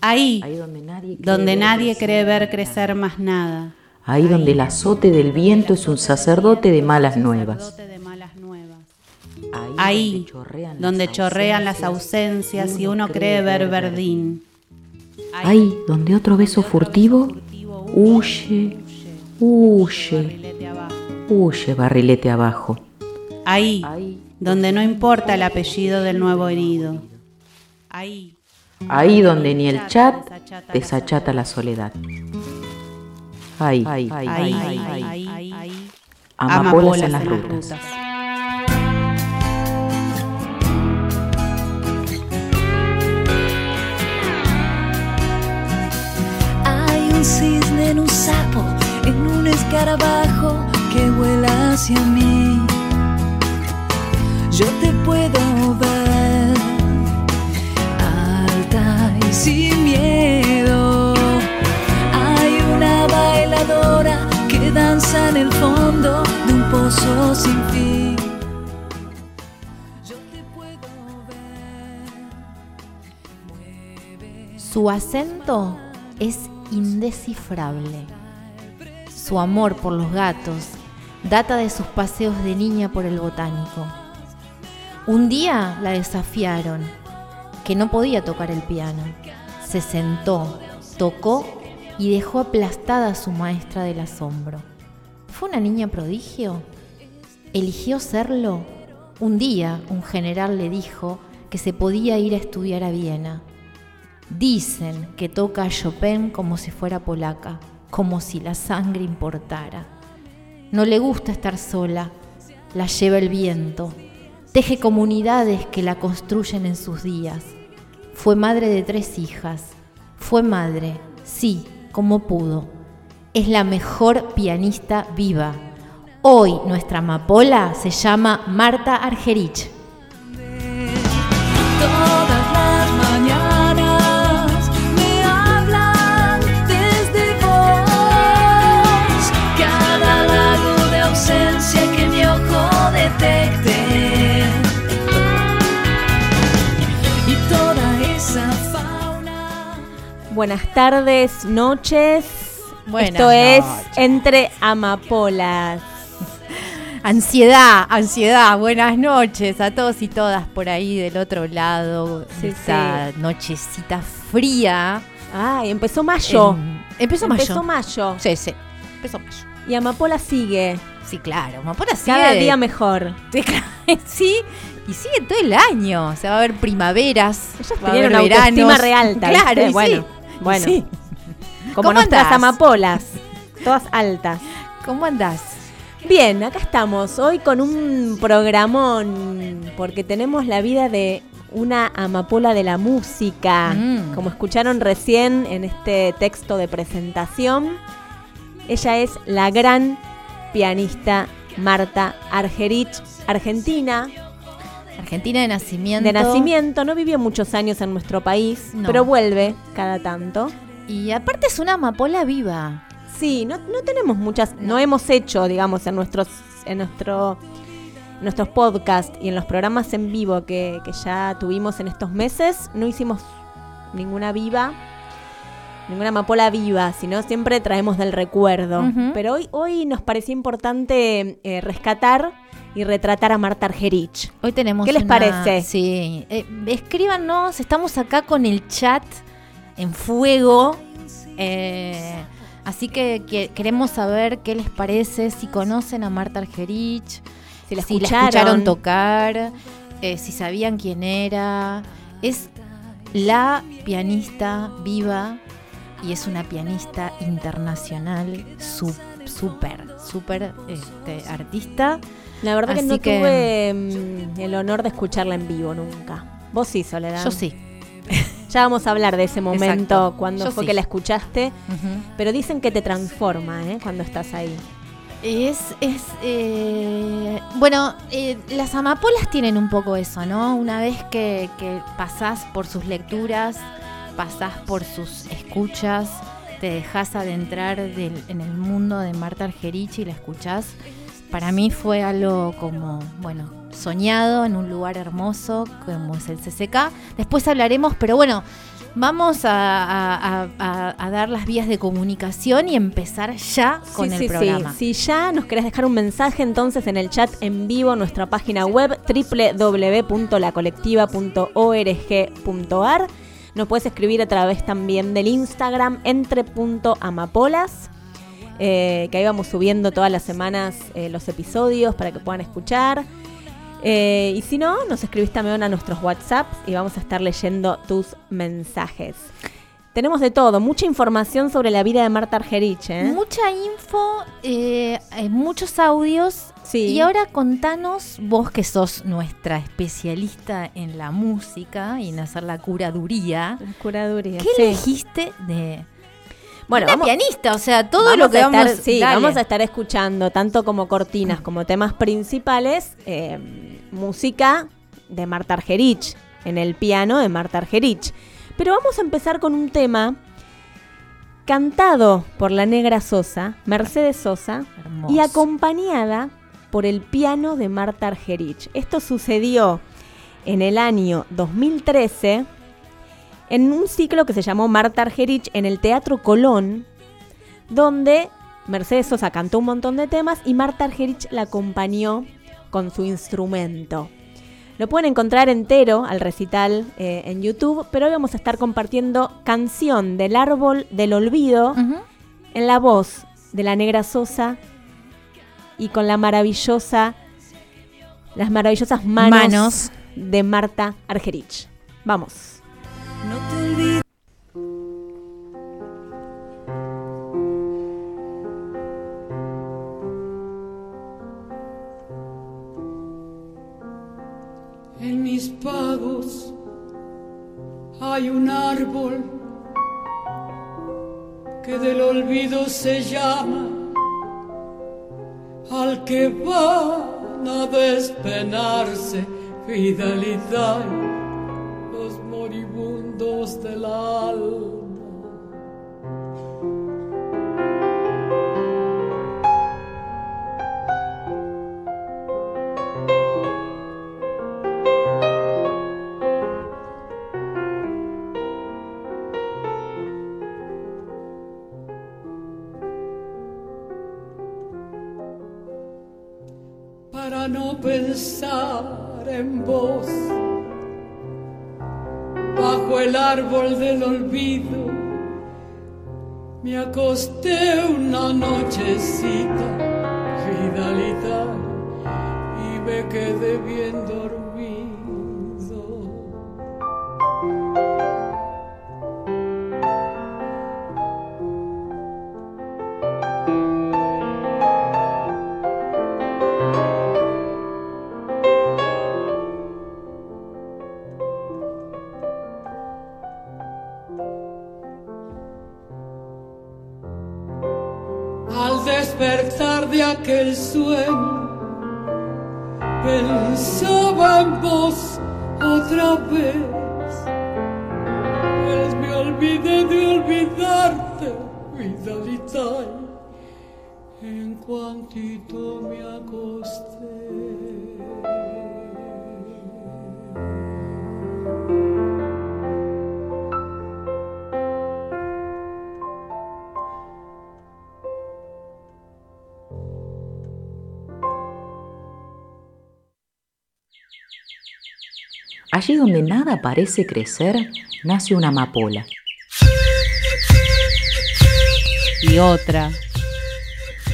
Ahí, Ahí donde nadie cree donde ver nadie crecer cree ver crecer más nada. Ahí donde el azote del viento es un sacerdote de malas nuevas. Ahí donde chorrean las ausencias y uno cree ver verdín. Ahí donde otro beso furtivo huye, huye, huye barrilete abajo. Ahí, Ahí, donde no importa el apellido del nuevo herido. Ahí, ahí donde ni el chat desachata la soledad. Ahí, ahí, ahí, ahí, ahí, ahí, amapolas en las rutas. Hay un cisne en un sapo, en un escarabajo que vuela hacia mí. Yo te puedo ver, y sin miedo. Hay una bailadora que danza en el fondo de un pozo sin fin. Yo te puedo ver. Su acento es indescifrable. Su amor por los gatos data de sus paseos de niña por el botánico. Un día la desafiaron, que no podía tocar el piano. Se sentó, tocó y dejó aplastada a su maestra del asombro. ¿Fue una niña prodigio? ¿Eligió serlo? Un día un general le dijo que se podía ir a estudiar a Viena. Dicen que toca a Chopin como si fuera polaca, como si la sangre importara. No le gusta estar sola, la lleva el viento, teje comunidades que la construyen en sus días. Fue madre de tres hijas, fue madre, sí, como pudo. Es la mejor pianista viva. Hoy nuestra amapola se llama Marta Argerich. Buenas tardes, noches. Buenas Esto es noches. Entre Amapolas. Ansiedad, ansiedad. Buenas noches a todos y todas por ahí del otro lado. Sí, esta nochecita fría. Ay, empezó mayo. En- empezó mayo. Empezó mayo. Sí, sí. Empezó mayo. Y Amapola sigue. Sí, claro. Amapola sigue. Cada día mejor. Sí, claro, sí, y sigue todo el año. O sea, va a haber primaveras. Ellos va a haber una autoestima veranos. re alta, Claro, y Bueno, sí, y bueno. sí. Como ¿Cómo nuestras andás? amapolas. Todas altas. ¿Cómo andás? Bien, acá estamos hoy con un programón porque tenemos la vida de una amapola de la música. Mm. Como escucharon recién en este texto de presentación, ella es la gran pianista Marta Argerich, argentina, Argentina de nacimiento. de nacimiento, no vivió muchos años en nuestro país, No. pero vuelve cada tanto. Y aparte es una amapola viva. Sí, no, no tenemos muchas, no. hemos hecho, digamos, en nuestros, en nuestro, en nuestros podcasts y en los programas en vivo que, que ya tuvimos en estos meses, no hicimos ninguna viva, ninguna amapola viva, sino siempre traemos del recuerdo. Pero hoy, hoy nos pareció importante eh, rescatar y retratar a Marta Argerich. Hoy tenemos ¿Qué les una- parece? Sí. Eh, escríbanos, estamos acá con el chat en fuego. eh, así que, que queremos saber qué les parece, si conocen a Marta Argerich, Si la si escucharon. escucharon tocar, eh, si sabían quién era. Es la pianista viva y es una pianista internacional su- súper, súper este, artista. La verdad que no que- tuve mm, el honor de escucharla en vivo nunca. Vos sí, Soledad. Yo sí. Ya vamos a hablar de ese momento, Exacto. cuando Yo fue sí. que la escuchaste. Pero dicen que te transforma, ¿eh? Cuando estás ahí. Es, es eh, bueno, eh, las amapolas tienen un poco eso, ¿no? Una vez que, que pasás por sus lecturas, pasás por sus escuchas, te dejas adentrar del- en el mundo de Marta Argerich y la escuchás. Para mí fue algo como, bueno, soñado en un lugar hermoso como es el CCK. Después hablaremos, pero bueno, vamos a, dar las vías de comunicación y empezar ya con el programa. Si ya nos querés dejar un mensaje, entonces en el chat en vivo, nuestra página web www.lacolectiva.org.ar. Nos puedes escribir a través también del Instagram entre.amapolas. Eh, que ahí vamos subiendo todas las semanas eh, los episodios para que puedan escuchar. Eh, y si no, nos escribís también a nuestros WhatsApps y vamos a estar leyendo tus mensajes. Tenemos de todo, mucha información sobre la vida de Marta Argerich. ¿eh? Mucha info, eh, muchos audios. Sí. Y ahora contanos, vos que sos nuestra especialista en la música y en hacer la curaduría. La curaduría. ¿Qué elegiste de, bueno, Una pianista, o sea, todo lo que vamos, sí, vamos a estar escuchando, tanto como cortinas como temas principales, eh, música de Marta Argerich, en el piano de Marta Argerich. Pero vamos a empezar con un tema cantado por la negra Sosa, Mercedes Sosa, y acompañada por el piano de Marta Argerich. Esto sucedió en el año 2013 en un ciclo que se llamó Marta Argerich en el Teatro Colón, donde Mercedes Sosa cantó un montón de temas y Marta Argerich la acompañó con su instrumento. Lo pueden encontrar entero al recital eh, en YouTube, pero hoy vamos a estar compartiendo Canción del Árbol del Olvido en la voz de la Negra Sosa y con la maravillosa, las maravillosas manos. de Marta Argerich. Vamos. Se llama al que van a despenarse fidelidad moribundos del alma. Pensar en vos bajo el árbol del olvido. Me acosté una nochecita, fidelidad, y me quedé bien Allí donde nada parece crecer, nace una amapola. Y otra.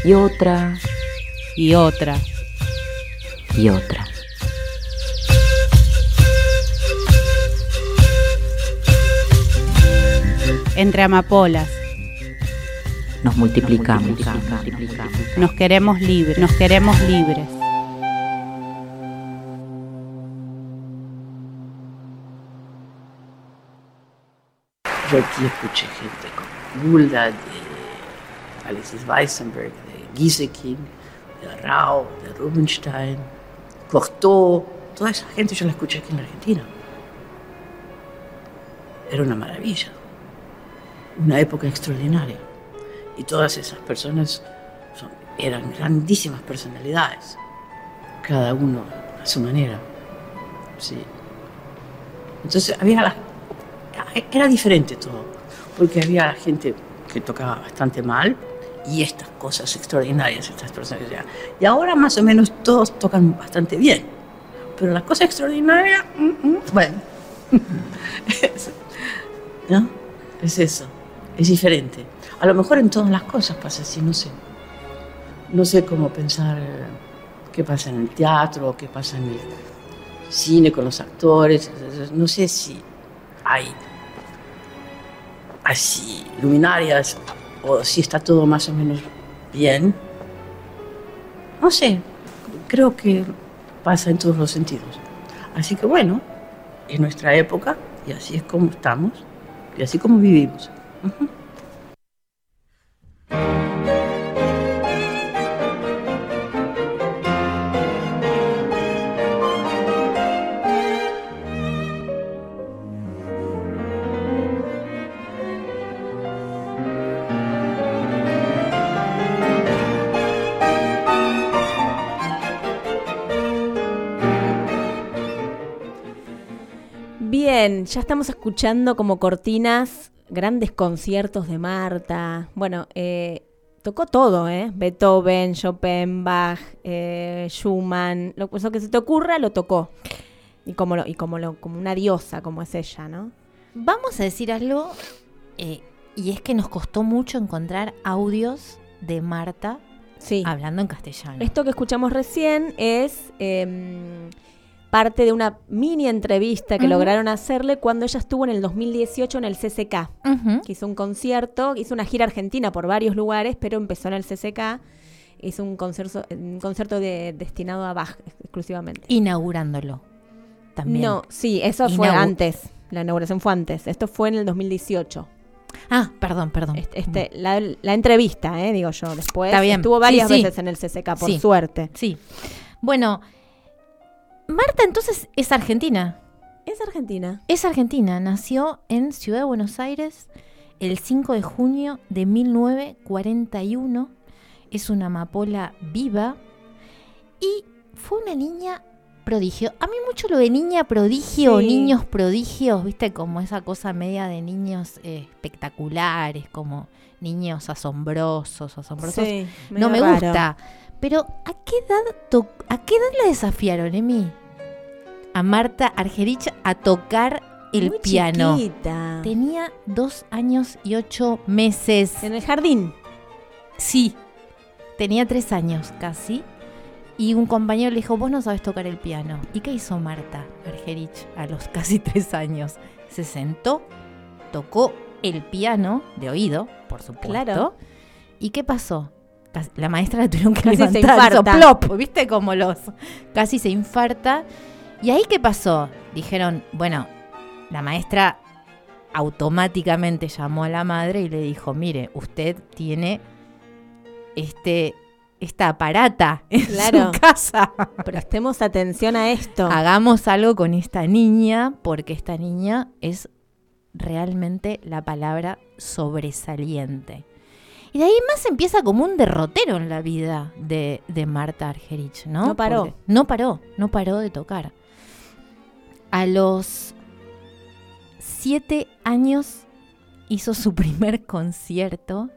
Y otra. Y otra. Y otra. Entre amapolas. Nos multiplicamos. Nos queremos libres. Nos queremos libres. Yo aquí escuché gente como Gulda, de Alexis Weissenberg, de Gieseking, de Rao, de Rubinstein, Cocteau, toda esa gente yo la escuché aquí en Argentina. Era una maravilla, una época extraordinaria. Y todas esas personas eran grandísimas personalidades, cada uno a su manera. Sí. Entonces había la- era diferente todo, porque había gente que tocaba bastante mal y estas cosas extraordinarias, estas personas. ya. Y ahora más o menos todos tocan bastante bien, pero la cosa extraordinaria, mm, mm, bueno, es- ¿no? Es eso, es diferente. A lo mejor en todas las cosas pasa así, no sé. No sé cómo pensar qué pasa en el teatro, qué pasa en el cine con los actores. No sé si hay así luminarias o si está todo más o menos bien. No sé, creo que pasa en todos los sentidos. Así que bueno, es nuestra época y así es como estamos y así como vivimos. Bien, ya estamos escuchando como cortinas grandes conciertos de Marta. Bueno, eh, tocó todo, ¿eh? Beethoven, Chopin, Bach, eh, Schumann, lo, lo que se te ocurra lo tocó. Y como, lo, y como, lo, como una diosa, como es ella, ¿no? Vamos a decir algo, eh, y es que nos costó mucho encontrar audios de Marta Sí. hablando en castellano. Esto que escuchamos recién es em, parte de una mini entrevista que lograron hacerle cuando ella estuvo en el 2018 en el CCK. Que hizo un concierto, hizo una gira argentina por varios lugares, pero empezó en el CCK. Hizo un concierto, un concierto de- destinado a Bach exclusivamente. Inaugurándolo. También. No, sí, eso fue antes. La inauguración fue antes. Esto fue en el 2018. Ah, perdón, perdón. Este, este, la, la entrevista, eh, digo yo. Después Está bien. estuvo varias Sí, sí. veces en el CCK, por Sí. suerte. Sí. Bueno, Marta entonces es argentina. Es Argentina. Es argentina. Nació en Ciudad de Buenos Aires el 5 de junio de 1941. Es una amapola viva. Y fue una niña prodigio. A mí mucho lo de niña prodigio, Sí. niños prodigios, viste, como esa cosa media de niños eh, espectaculares, como niños asombrosos, asombrosos. Sí, no me raro. gusta. Pero ¿a qué edad to- a qué edad la desafiaron, Emi? A Marta Argerich a tocar el Muy piano. chiquita. Tenía dos años y ocho meses. En el jardín. Sí, tenía tres años casi. Y un compañero le dijo, vos no sabes tocar el piano. ¿Y qué hizo Marta Argerich a los casi tres años? Se sentó, tocó el piano de oído, por supuesto. Claro. ¿Y qué pasó? La maestra la tuvieron que Casi se hizo infarta. plop, ¿viste? Como los... Casi se infarta. ¿Y ahí qué pasó? Dijeron, bueno, la maestra automáticamente llamó a la madre y le dijo, mire, usted tiene este, esta aparata en Claro. su casa. Prestemos atención a esto. Hagamos algo con esta niña, porque esta niña es realmente la palabra sobresaliente. Y de ahí más empieza como un derrotero en la vida de, de Marta Argerich, ¿no? No paró. Porque no paró, no paró de tocar. A los siete años hizo su primer concierto.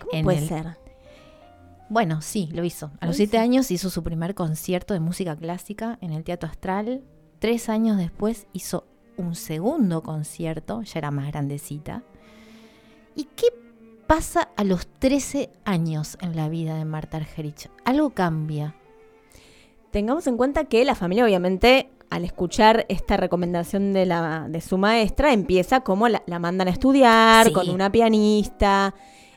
¿Cómo en puede el- ser? Bueno, sí, lo hizo. A Lo los siete hizo. años hizo su primer concierto de música clásica en el Teatro Astral. Tres años después hizo un segundo concierto, ya era más grandecita. ¿Y qué pasa a los 13 años en la vida de Marta Argerich? Algo cambia. Tengamos en cuenta que la familia, obviamente, al escuchar esta recomendación de, la, de su maestra, empieza como la, la mandan a estudiar Sí. con una pianista.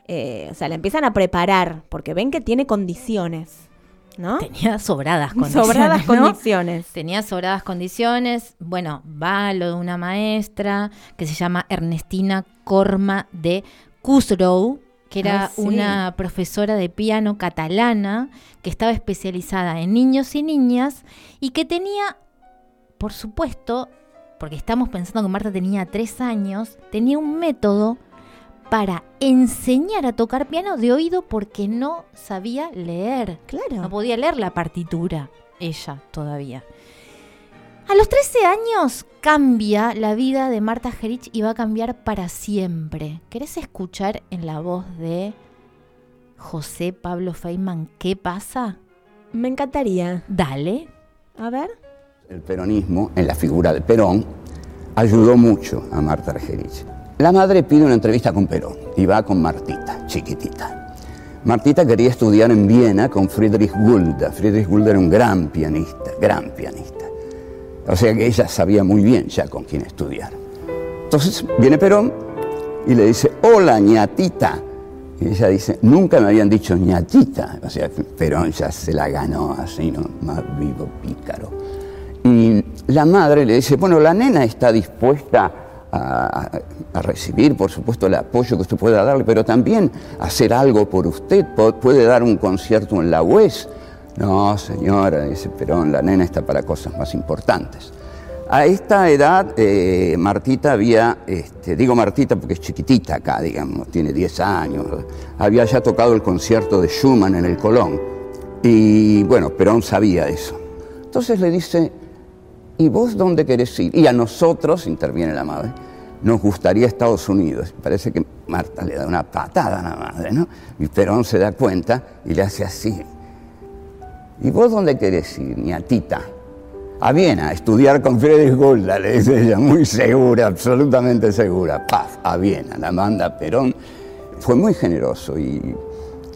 eh, o sea, la empiezan a preparar porque ven que tiene condiciones, ¿no? Tenía sobradas condiciones. Sobradas ¿no? condiciones. Tenía sobradas condiciones. Bueno, va a lo de una maestra que se llama Ernestina Corma de Cusrow, que era Ah, sí. una profesora de piano catalana que estaba especializada en niños y niñas y que tenía, por supuesto, porque estamos pensando que Marta tenía tres años, tenía un método para enseñar a tocar piano de oído porque no sabía leer. Claro. No podía leer la partitura. ella todavía. A los 13 años cambia la vida de Marta Gerich y va a cambiar para siempre. ¿Querés escuchar en la voz de José Pablo Feynman qué pasa? Me encantaría. Dale. A ver. El peronismo, en la figura de Perón, ayudó mucho a Marta Argerich. La madre pide una entrevista con Perón y va con Martita, chiquitita. Martita quería estudiar en Viena con Friedrich Gulda. Friedrich Gulda era un gran pianista, gran pianista. O sea que ella sabía muy bien ya con quién estudiar. Entonces viene Perón y le dice, hola ñatita. Y ella dice, nunca me habían dicho ñatita. O sea, Perón ya se la ganó así, ¿no? Más vivo, pícaro. Y la madre le dice, bueno, la nena está dispuesta a, a, recibir, por supuesto, el apoyo que usted pueda darle, pero también hacer algo por usted. Puede dar un concierto en la UES. No, señora, dice Perón, la nena está para cosas más importantes. A esta edad, eh, Martita había, este, digo Martita porque es chiquitita acá, digamos, tiene 10 años, había ya tocado el concierto de Schumann en el Colón. Y bueno, Perón sabía eso. Entonces le dice, ¿y vos dónde querés ir? Y a nosotros, interviene la madre, nos gustaría Estados Unidos. Parece que Marta le da una patada a la madre, ¿no? Y Perón se da cuenta y le hace así. ¿Y vos dónde querés ir, niatita? A Viena, a estudiar con Friedrich Gulda, le dice ella, muy segura, absolutamente segura. Paf, a Viena, la manda Perón. Fue muy generoso y,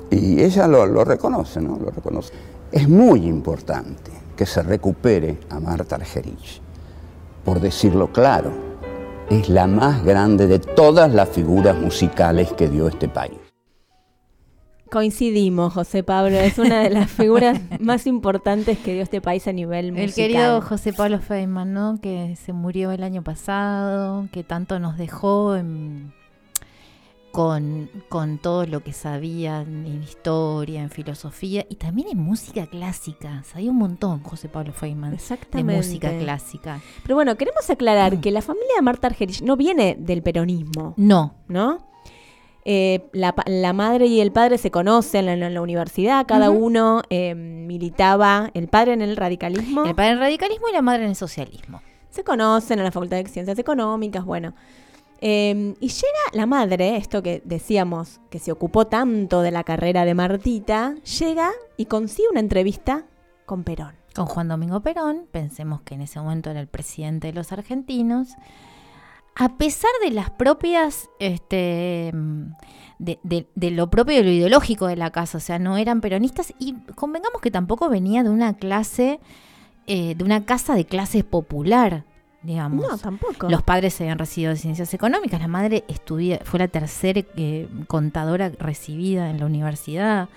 ella lo, lo reconoce, ¿no? Lo reconoce. Es muy importante que se recupere a Marta Argerich. Por decirlo claro, es la más grande de todas las figuras musicales que dio este país. Coincidimos, José Pablo, es una de las figuras más importantes que dio este país a nivel musical. El querido José Pablo Feynman, ¿no? Que se murió el año pasado, que tanto nos dejó en, con, con, todo lo que sabía en historia, en filosofía y también en música clásica. Sabía un montón José Pablo Feynman Exactamente. de música clásica. Pero bueno, queremos aclarar que la familia de Marta Argerich no viene del peronismo. No. ¿No? Eh, la, la, madre y el padre se conocen en la, en la universidad, cada uh -huh. uno eh, militaba, el padre en el radicalismo. El padre en el radicalismo y la madre en el socialismo. Se conocen en la Facultad de Ciencias Económicas, bueno. Eh, y llega la madre, esto que decíamos, que se ocupó tanto de la carrera de Martita, llega y consigue una entrevista con Perón. Con Juan Domingo Perón, pensemos que en ese momento era el presidente de los argentinos. A pesar de las propias, este, de, de, de, lo propio de lo ideológico de la casa, o sea, no eran peronistas y convengamos que tampoco venía de una clase, eh, de una casa de clase popular, digamos. No, tampoco. Los padres se habían recibido de ciencias económicas, la madre estudia, fue la tercera eh, contadora recibida en la universidad.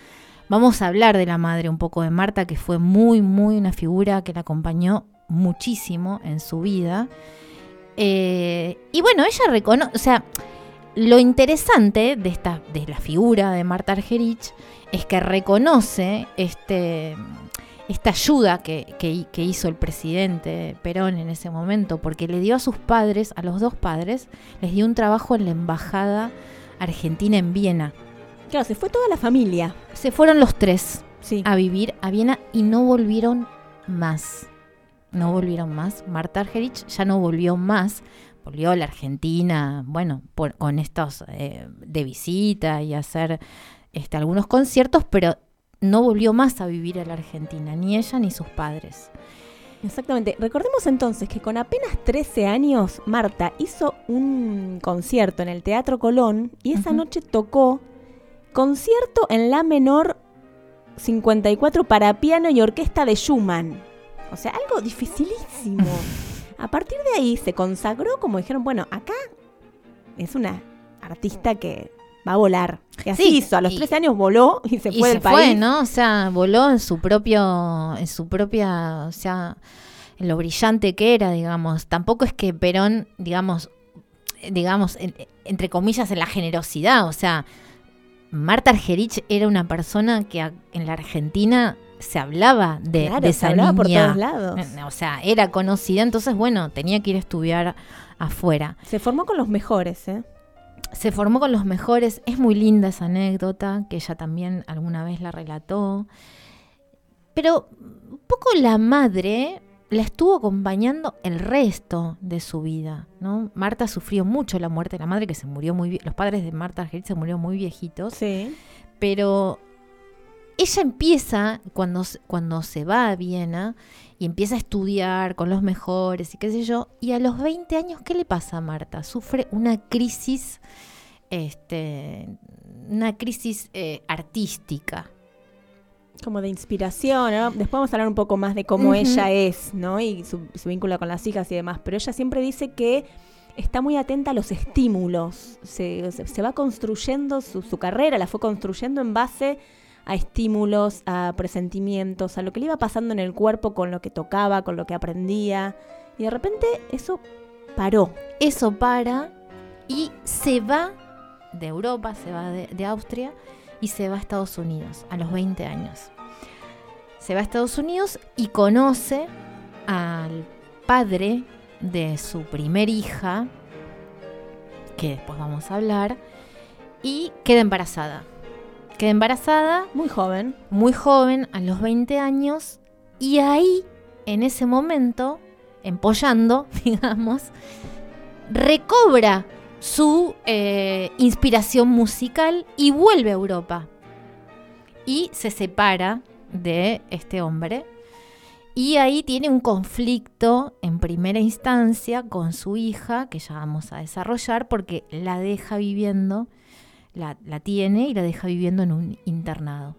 Vamos a hablar de la madre un poco de Marta, que fue muy, muy una figura que la acompañó muchísimo en su vida. Eh, y bueno, ella reconoce, o sea, lo interesante de esta, de la figura de Marta Argerich es que reconoce este, esta ayuda que, que, que, hizo el presidente Perón en ese momento, porque le dio a sus padres, a los dos padres, les dio un trabajo en la embajada argentina en Viena. Claro, se fue toda la familia. Se fueron los tres sí. a vivir a Viena y no volvieron más no volvieron más. Marta Argerich ya no volvió más. Volvió a la Argentina, bueno, por, con estos eh, de visita y hacer este, algunos conciertos, pero no volvió más a vivir a la Argentina, ni ella ni sus padres. Exactamente. Recordemos entonces que con apenas 13 años, Marta hizo un concierto en el Teatro Colón y esa uh -huh. noche tocó concierto en La menor 54 para piano y orquesta de Schumann. O sea, algo dificilísimo. A partir de ahí se consagró como dijeron, bueno, acá es una artista que va a volar. Y así sí, hizo, a los 13 años voló y se fue y del se país. Fue, ¿no? O sea, voló en su propio, en su propia, o sea, en lo brillante que era, digamos. Tampoco es que Perón, digamos, digamos, en, entre comillas, en la generosidad, o sea, Marta Argerich era una persona que en la Argentina se hablaba de, claro, de esa se hablaba niña. por todos lados. O sea, era conocida, entonces, bueno, tenía que ir a estudiar afuera. Se formó con los mejores, ¿eh? Se formó con los mejores. Es muy linda esa anécdota, que ella también alguna vez la relató. pero un poco la madre la estuvo acompañando el resto de su vida, ¿no? Marta sufrió mucho la muerte de la madre, que se murió muy los padres de Marta Argerich se murieron muy viejitos, Sí. pero ella empieza, cuando, cuando se va a Viena, y empieza a estudiar con los mejores y qué sé yo, y a los 20 años, ¿qué le pasa a Marta? Sufre una crisis, este, una crisis eh, artística. Como de inspiración, ¿no? Después vamos a hablar un poco más de cómo ella es, ¿no? Y su, su vínculo con las hijas y demás. Pero ella siempre dice que está muy atenta a los estímulos. Se, se- se va construyendo su, su carrera, la fue construyendo en base a estímulos, a presentimientos, a lo que le iba pasando en el cuerpo con lo que tocaba, con lo que aprendía. Y de repente eso paró. Eso para y se va de Europa, se va de, Austria y se va a Estados Unidos a los 20 años. Se va a Estados Unidos y conoce al padre de su primer hija, que después vamos a hablar, y queda embarazada. Queda embarazada Muy joven. muy joven, a los 20 años, y ahí, en ese momento, empollando, digamos, recobra su eh, inspiración musical y vuelve a Europa. Y se separa de este hombre. Y ahí tiene un conflicto en primera instancia con su hija, que ya vamos a desarrollar, porque la deja viviendo, la, la tiene y la deja viviendo en un internado.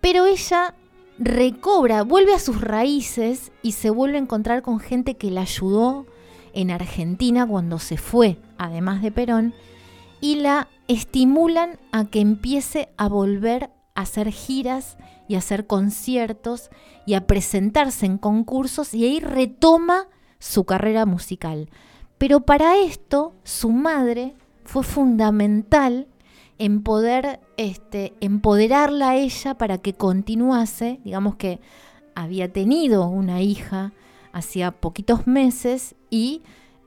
Pero ella recobra, vuelve a sus raíces y se vuelve a encontrar con gente que la ayudó en Argentina cuando se fue, además de Perón, y la estimulan a que empiece a volver a hacer giras y a hacer conciertos y a presentarse en concursos y ahí retoma su carrera musical. Pero para esto su madre fue fundamental en poder este, empoderarla a ella para que continuase, digamos que había tenido una hija hacía poquitos meses y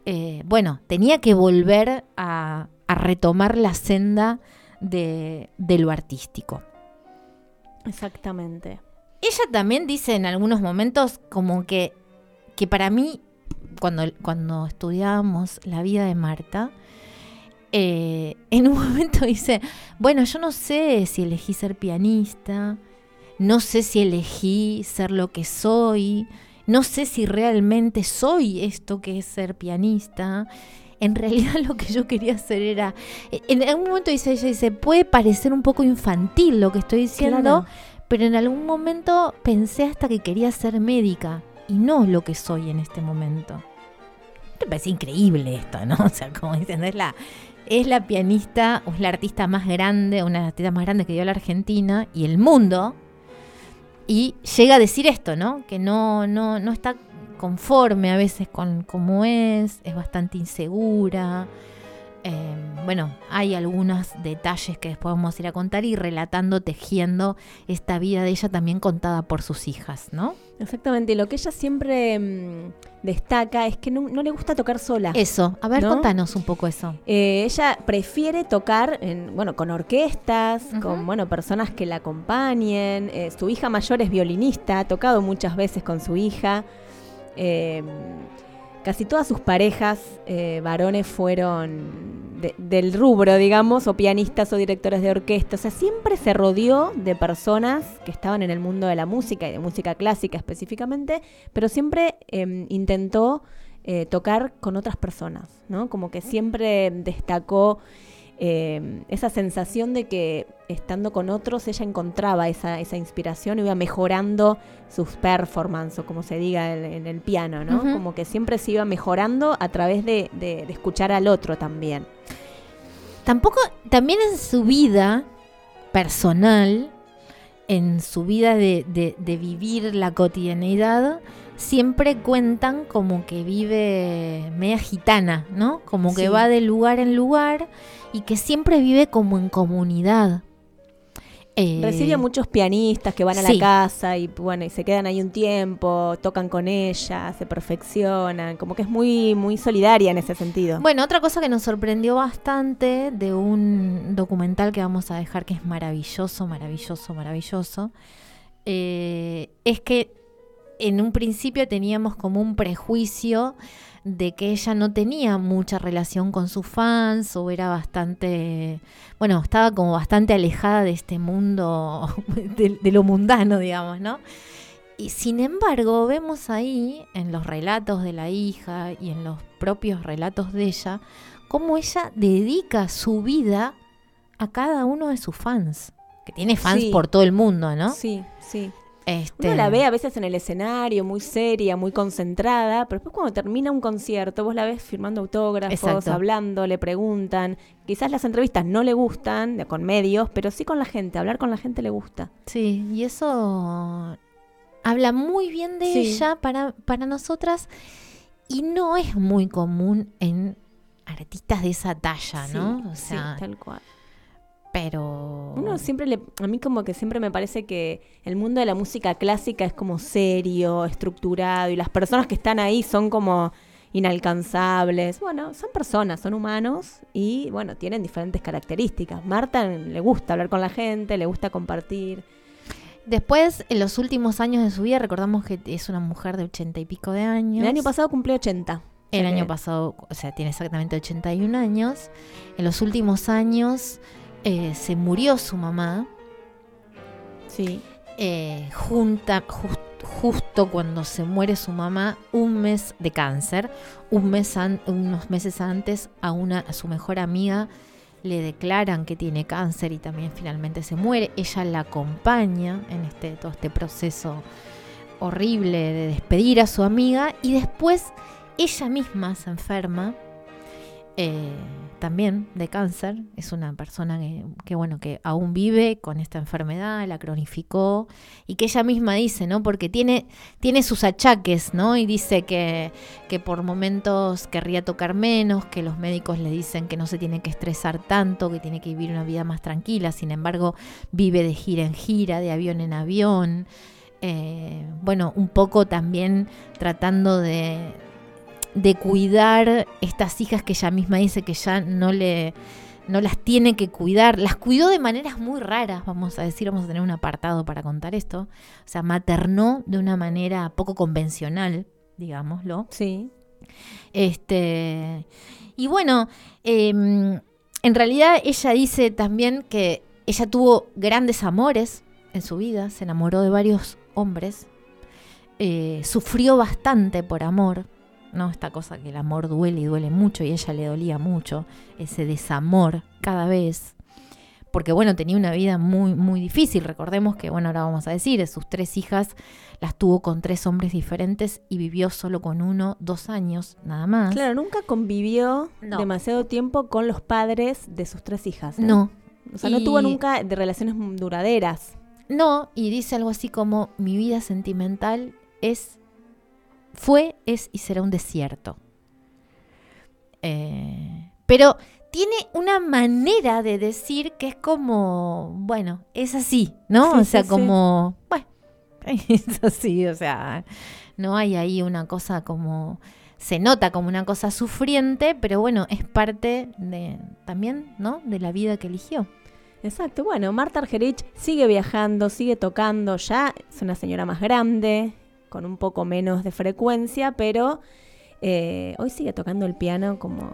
eh, bueno, tenía que volver a, a retomar la senda de, de lo artístico. Exactamente. Ella también dice en algunos momentos como que, que para mí, cuando, cuando estudiábamos la vida de Marta, eh, en un momento dice, bueno, yo no sé si elegí ser pianista, no sé si elegí ser lo que soy, no sé si realmente soy esto que es ser pianista. En realidad lo que yo quería hacer era, en algún momento dice ella, dice, puede parecer un poco infantil lo que estoy diciendo, Claro. pero en algún momento pensé hasta que quería ser médica y no lo que soy en este momento. Me parece increíble esto, ¿no? O sea, como dicen, es la, es la pianista es la artista más grande, una de las artistas más grandes que dio la Argentina y el mundo. Y llega a decir esto, ¿no? Que no, no, no está conforme a veces con cómo es, es bastante insegura. Eh, bueno, hay algunos detalles que después vamos a ir a contar y relatando, tejiendo esta vida de ella también contada por sus hijas, ¿no? Exactamente. Lo que ella siempre mm, destaca es que no, no le gusta tocar sola. Eso, a ver, ¿No? contanos un poco eso. Eh, ella prefiere tocar en, bueno, con orquestas, con bueno, personas que la acompañen. Eh, su hija mayor es violinista, ha tocado muchas veces con su hija. Eh, casi todas sus parejas eh, varones fueron de- del rubro, digamos, o pianistas o directores de orquesta. O sea, siempre se rodeó de personas que estaban en el mundo de la música y de música clásica específicamente, pero siempre eh, intentó eh, tocar con otras personas, ¿no? Como que siempre destacó eh, esa sensación de que estando con otros ella encontraba esa, esa inspiración y iba mejorando sus performances, o como se diga en, en el piano, ¿no? Como que siempre se iba mejorando a través de, de- de escuchar al otro también. Tampoco, también en su vida personal, en su vida de, de- de vivir la cotidianidad, siempre cuentan como que vive media gitana, ¿no? Como que Sí. va de lugar en lugar y que siempre vive como en comunidad. Eh, Recibe a muchos pianistas que van a sí. la casa y bueno, y se quedan ahí un tiempo, tocan con ella, se perfeccionan, como que es muy, muy solidaria en ese sentido. Bueno, otra cosa que nos sorprendió bastante de un documental que vamos a dejar que es maravilloso, maravilloso, maravilloso, eh, es que en un principio teníamos como un prejuicio de que ella no tenía mucha relación con sus fans o era bastante, bueno, estaba como bastante alejada de este mundo, de, de lo mundano, digamos, ¿no? Y sin embargo, vemos ahí en los relatos de la hija y en los propios relatos de ella, cómo ella dedica su vida a cada uno de sus fans, que tiene fans Sí. por todo el mundo, ¿no? Sí, sí. Este, Uno la ve a veces en el escenario, muy seria, muy concentrada, pero después cuando termina un concierto, vos la ves firmando autógrafos, Exacto. hablando, le preguntan. Quizás las entrevistas no le gustan, de- con medios, pero sí con la gente. Hablar con la gente le gusta. Sí, y eso habla muy bien de Sí. ella para, para nosotras y no es muy común en artistas de esa talla, ¿no? Sí, O sí, sea, tal cual. Pero... Uno siempre le, a mí como que siempre me parece que el mundo de la música clásica es como serio, estructurado y las personas que están ahí son como inalcanzables. Bueno, son personas, son humanos y bueno, tienen diferentes características. Marta le gusta hablar con la gente, le gusta compartir. Después, en los últimos años de su vida, recordamos que es una mujer de ochenta y pico de años. El año pasado cumplió 80. El año pasado, o sea, tiene exactamente 81 años. En los últimos años eh, se murió su mamá. Sí. eh, junta, jus- justo cuando se muere su mamá, un mes de cáncer, un mes an- unos meses antes a, una, a su mejor amiga le declaran que tiene cáncer y también finalmente se muere. Ella la acompaña en este, todo este proceso horrible de despedir a su amiga y después ella misma se enferma eh, también de cáncer. Es una persona que, que, bueno, que aún vive con esta enfermedad, la cronificó y que ella misma dice, ¿no? Porque tiene, tiene sus achaques, ¿no? Y dice que, que por momentos querría tocar menos, que los médicos le dicen que no se tiene que estresar tanto, que tiene que vivir una vida más tranquila. Sin embargo, vive de gira en gira, de avión en avión. Eh, bueno, un poco también tratando de, de cuidar estas hijas que ella misma dice que ya no le no las tiene que cuidar, las cuidó de maneras muy raras, vamos a decir, vamos a tener un apartado para contar esto. O sea, maternó de una manera poco convencional, digámoslo. Sí. Este, y bueno, eh, en realidad ella dice también que ella tuvo grandes amores en su vida, se enamoró de varios hombres, eh, sufrió bastante por amor, ¿no? Esta cosa que el amor duele y duele mucho y a ella le dolía mucho, ese desamor cada vez. Porque bueno, tenía una vida muy, muy difícil. Recordemos que, bueno, ahora vamos a decir, sus tres hijas las tuvo con tres hombres diferentes y vivió solo con uno dos años, nada más. Claro, nunca convivió No. demasiado tiempo con los padres de sus tres hijas. ¿eh? No, O sea, no tuvo nunca de relaciones duraderas. no, y dice algo así como, mi vida sentimental es, fue, es y será un desierto. Eh, pero tiene una manera de decir que es como, bueno, es así, ¿no? Sí, o sea, sí, sí. como, bueno, es así, o sea, no hay ahí una cosa como, se nota como una cosa sufriente, pero bueno, es parte de, también, ¿no? De la vida que eligió. Exacto, bueno, Marta Argerich sigue viajando, sigue tocando, ya es una señora más grande, con un poco menos de frecuencia, pero eh, hoy sigue tocando el piano como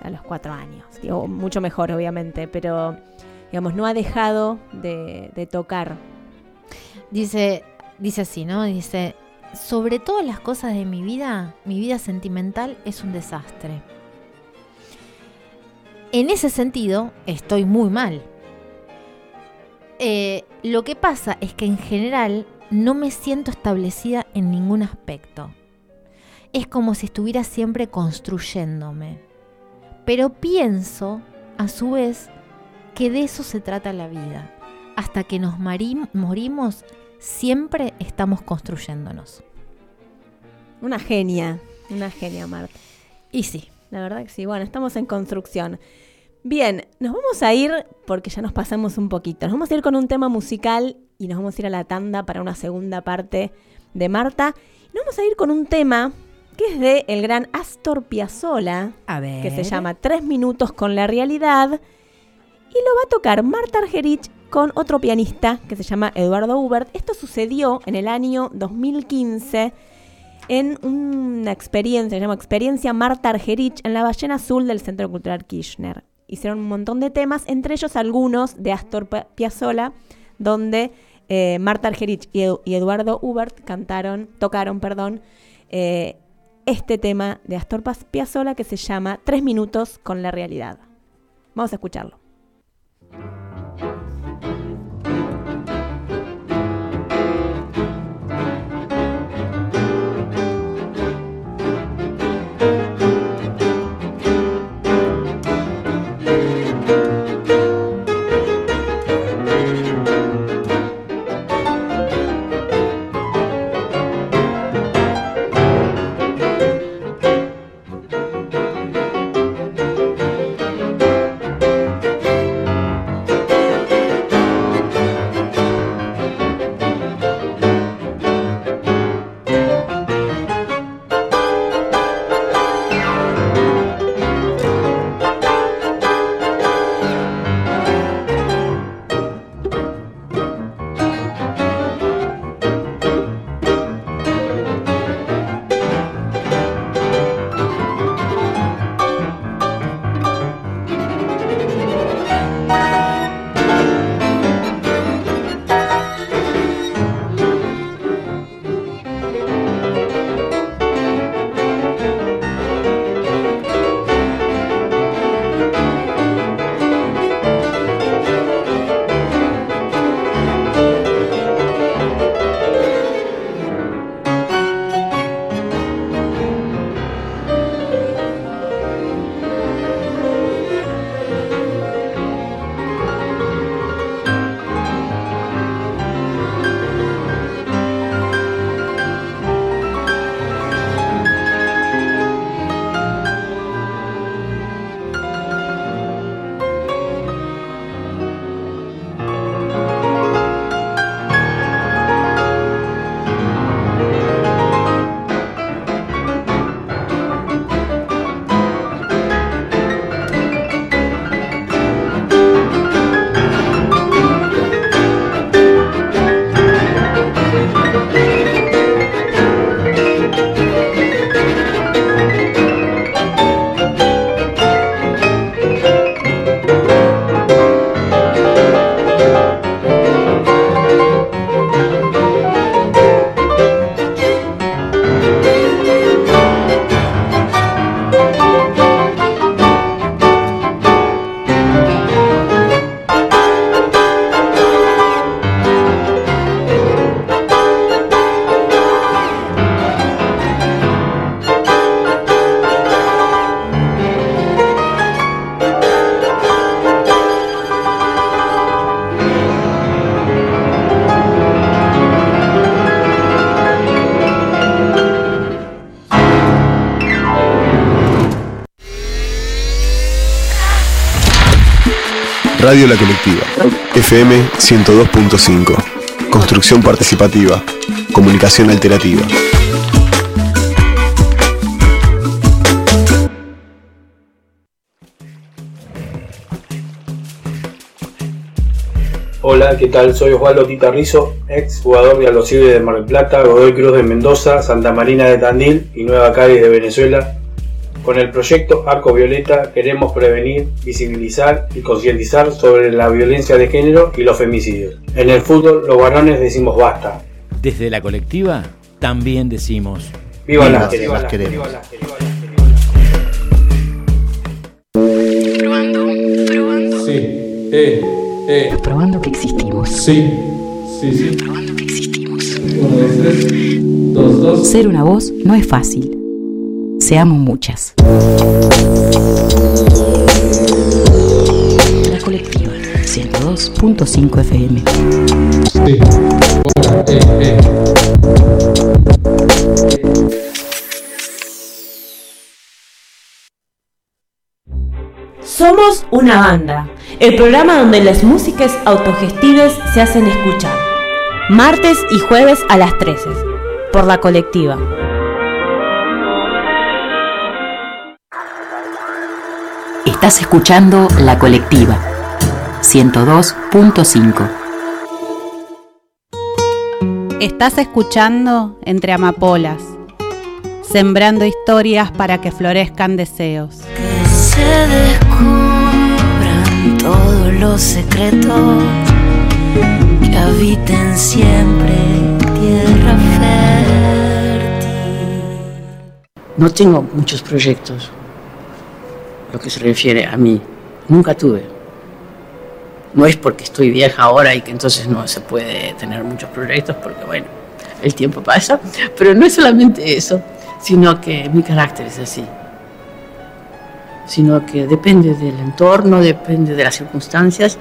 a los cuatro años, digo, mucho mejor obviamente, pero digamos, no ha dejado de, tocar. Dice, dice así, ¿no? Dice, sobre todas las cosas de mi vida, mi vida sentimental es un desastre. En ese sentido, estoy muy mal. Eh, lo que pasa es que en general no me siento establecida en ningún aspecto. Es como si estuviera siempre construyéndome. Pero pienso, a su vez, que de eso se trata la vida. Hasta que nos morimos, siempre estamos construyéndonos. Una genia, una genia Marta. Y sí, La verdad que sí. Bueno, estamos en construcción. Bien, nos vamos a ir, porque ya nos pasamos un poquito, nos vamos a ir con un tema musical y nos vamos a ir a la tanda para una segunda parte de Marta. Y nos vamos a ir con un tema que es de el gran Astor Piazzolla, a ver. que se llama Tres minutos con la realidad. Y lo va a tocar Marta Argerich con otro pianista que se llama Eduardo Hubert. Esto sucedió en el año 2015 en una experiencia, se llama Experiencia Marta Argerich, en la Ballena Azul del Centro Cultural Kirchner. Hicieron un montón de temas, entre ellos algunos de Astor Piazzolla, donde eh, Marta Argerich y, Eduardo Hubert cantaron, tocaron, perdón, eh, este tema de Astor Piazzolla que se llama Tres minutos con la realidad. Vamos a escucharlo. Radio La Colectiva, FM 102.5. Construcción participativa, comunicación alternativa. Hola, ¿qué tal? Soy Osvaldo Tita Rizzo, ex jugador de Alocibre de Mar del Plata, Godoy Cruz de Mendoza, Santa Marina de Tandil y Nueva Cádiz de Venezuela con el proyecto Arco Violeta queremos prevenir, visibilizar y concientizar sobre la violencia de género y los femicidios. En el fútbol los varones decimos basta. Desde la colectiva también decimos Viva, las, queremos. Probando, probando. Sí, eh, eh. Probando que existimos. Sí, sí, sí. Probando que existimos. Uno, dos, tres. Dos, dos. Ser una voz no es fácil Seamos muchas. La colectiva 102.5 FM. Sí. Hola, eh, eh. Somos una banda, el programa donde las músicas autogestives se hacen escuchar. Martes y jueves a las 13, por la colectiva Estás escuchando La Colectiva 102.5. Estás escuchando Entre Amapolas, sembrando historias para que florezcan deseos. Que se descubran todos los secretos que habiten siempre tierra fértil. No tengo muchos proyectos, lo que se refiere a mí. Nunca tuve. No es porque estoy vieja ahora y que entonces no se puede tener muchos proyectos, porque bueno, el tiempo pasa, pero no es solamente eso, sino que mi carácter es así. Sino que depende del entorno, depende de las circunstancias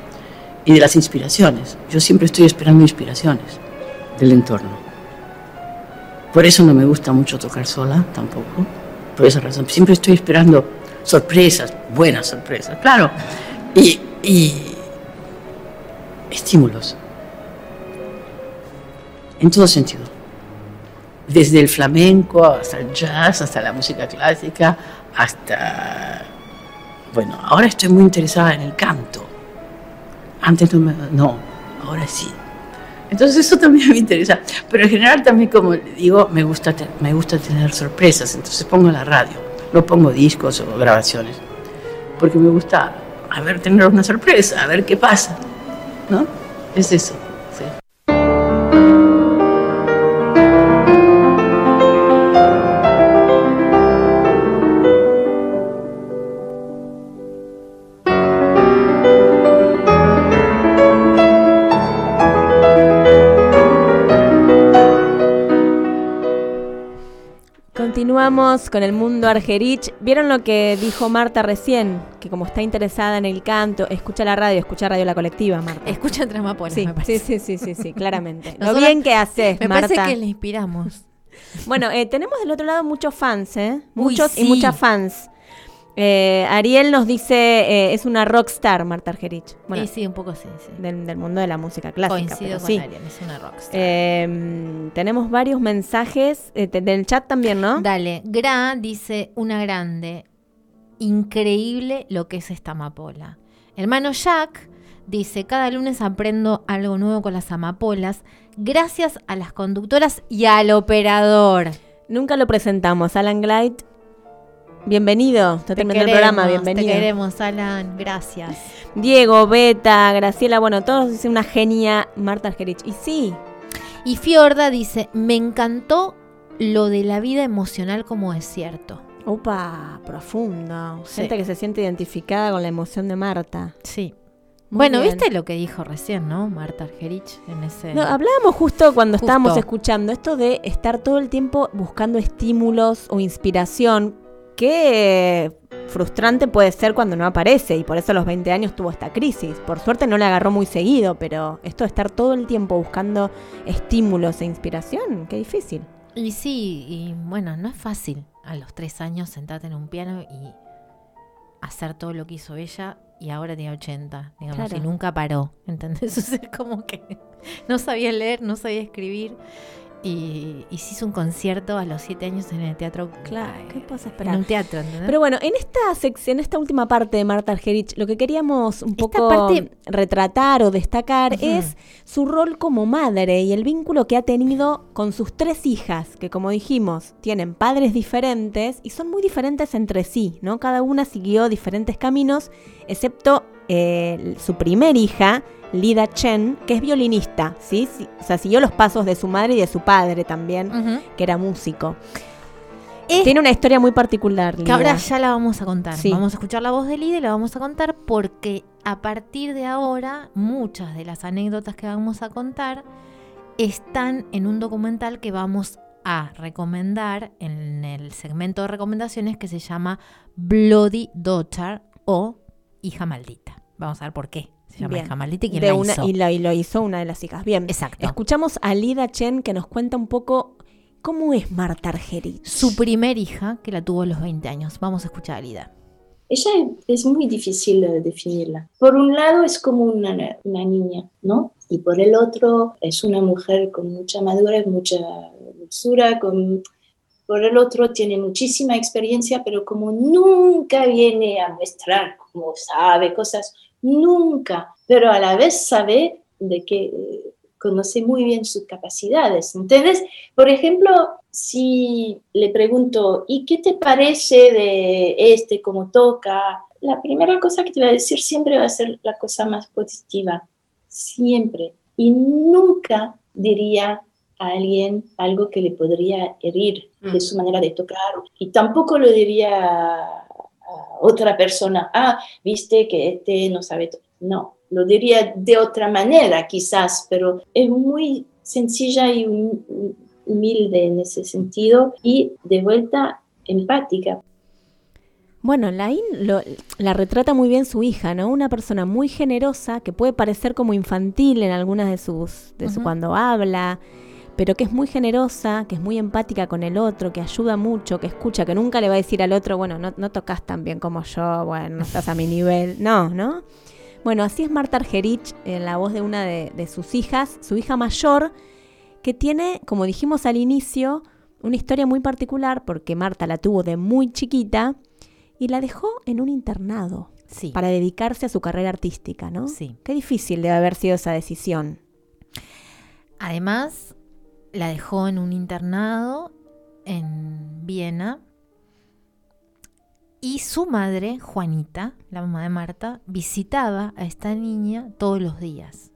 y de las inspiraciones. Yo siempre estoy esperando inspiraciones del entorno. Por eso no me gusta mucho tocar sola tampoco, por esa razón. Siempre estoy esperando sorpresas, buenas sorpresas, claro. Y, y estímulos. En todo sentido. Desde el flamenco hasta el jazz, hasta la música clásica, hasta... Bueno, ahora estoy muy interesada en el canto. Antes no, me, no ahora sí. Entonces eso también me interesa. Pero en general también, como digo, me gusta, me gusta tener sorpresas. Entonces pongo la radio, no pongo discos o grabaciones. Porque me gusta, a ver, tener una sorpresa, a ver qué pasa. ¿no? Es eso. Continuamos con el mundo Argerich. ¿Vieron lo que dijo Marta recién? Que como está interesada en el canto, escucha la radio, escucha Radio La Colectiva, Marta. Escucha entre amapolas, sí, me parece. Sí, sí, sí, sí, sí, claramente. lo bien que haces, Me Marta. parece que le inspiramos. Bueno, eh, tenemos del otro lado muchos fans, ¿eh? Uy, Muchos y muchas fans. Eh, Ariel nos dice, eh, es una rockstar, Marta Argerich. Bueno, Y sí, un poco sí, sí. del, del mundo de la música clásica. Coincido pero con sí. Ariel, es una rockstar. Eh, tenemos varios mensajes eh, te- del chat también, ¿no? Dale, Gra dice una grande. Increíble lo que es esta amapola. Hermano Jack dice, cada lunes aprendo algo nuevo con las amapolas, gracias a las conductoras y al operador. Nunca lo presentamos. Alan Glide, bienvenido. Está Te terminando el queremos, programa, bienvenido. Te queremos, Alan, gracias. Diego, Beta, Graciela, bueno, todos dicen una genia, Marta Argerich. Y sí, Y Fiorda dice, me encantó lo de la vida emocional como desierto. opa, profundo. Sí. Gente que se siente identificada con la emoción de Marta. Sí. Muy bueno, bien. viste lo que dijo recién, ¿no? Marta Argerich en ese... No, hablábamos justo cuando Justo. estábamos escuchando esto de estar todo el tiempo buscando estímulos o inspiración. Qué frustrante puede ser cuando no aparece y por eso a los 20 años tuvo esta crisis. Por suerte no le agarró muy seguido, pero esto de estar todo el tiempo buscando estímulos e inspiración, qué difícil. Y sí, y bueno, no es fácil a los tres años sentarte en un piano y hacer todo lo que hizo ella y ahora tiene 80, digamos, Claro. y nunca paró, ¿entendés? O sea, como que no sabía leer, no sabía escribir y, hizo un concierto a los siete años en el teatro. Claro, ¿qué puedes En esperar? un teatro, ¿entendés? Pero bueno, en esta sección, en esta última parte de Marta Argerich, lo que queríamos un poco parte- retratar o destacar es su rol como madre y el vínculo que ha tenido con sus tres hijas, que como dijimos, tienen padres diferentes y son muy diferentes entre sí, ¿no? Cada una siguió diferentes caminos, excepto eh, su primer hija, Lida Chen, que es violinista, ¿sí? O sea, siguió los pasos de su madre y de su padre también, que era músico. Es- Tiene una historia muy particular, Que Lida. ahora ya la vamos a contar. Sí. Vamos a escuchar la voz de Lida y la vamos a contar porque a partir de ahora muchas de las anécdotas que vamos a contar están en un documental que vamos a recomendar en el segmento de recomendaciones que se llama Bloody Daughter o Hija Maldita. Vamos a ver por qué se llama Bien. Quién De la una- hizo. Y, lo, y lo hizo una de las hijas. Bien. Exacto. Escuchamos a Lida Chen que nos cuenta un poco cómo es Marta Argerich. Su primer hija que la tuvo a los 20 años. Vamos a escuchar a Lida. Ella es muy difícil de definirla. Por un lado es como una, una niña, ¿no? Y por el otro es una mujer con mucha madurez, mucha dulzura, con... por el otro tiene muchísima experiencia, pero como nunca viene a mostrar cómo sabe cosas, nunca, pero a la vez sabe de que eh, conoce muy bien sus capacidades. Entonces, por ejemplo, si le pregunto, ¿y qué te parece de este, cómo toca? La primera cosa que te va a decir siempre va a ser la cosa más positiva, siempre. Y nunca diría a alguien algo que le podría herir de su manera de tocar. Y tampoco lo diría a otra persona, ah, viste que este no sabe. No, lo diría de otra manera quizás, pero es muy sencilla y humilde en ese sentido y de vuelta empática. Bueno, Lain lo, la retrata muy bien su hija, ¿no? Una persona muy generosa que puede parecer como infantil en algunas de sus, de su cuando habla, pero que es muy generosa, que es muy empática con el otro, que ayuda mucho, que escucha, que nunca le va a decir al otro, bueno, no, no tocas tan bien como yo, bueno, no estás a mi nivel. No, ¿no? Bueno, así es Marta Argerich en la voz de una de, de sus hijas, su hija mayor, que tiene, como dijimos al inicio, una historia muy particular porque Marta la tuvo de muy chiquita y la dejó en un internado Sí. para dedicarse a su carrera artística, ¿no? Sí. Qué difícil debe haber sido esa decisión. Además, la dejó en un internado en Viena. Y su madre, Juanita, la mamá de Marta, visitaba a esta niña todos los días.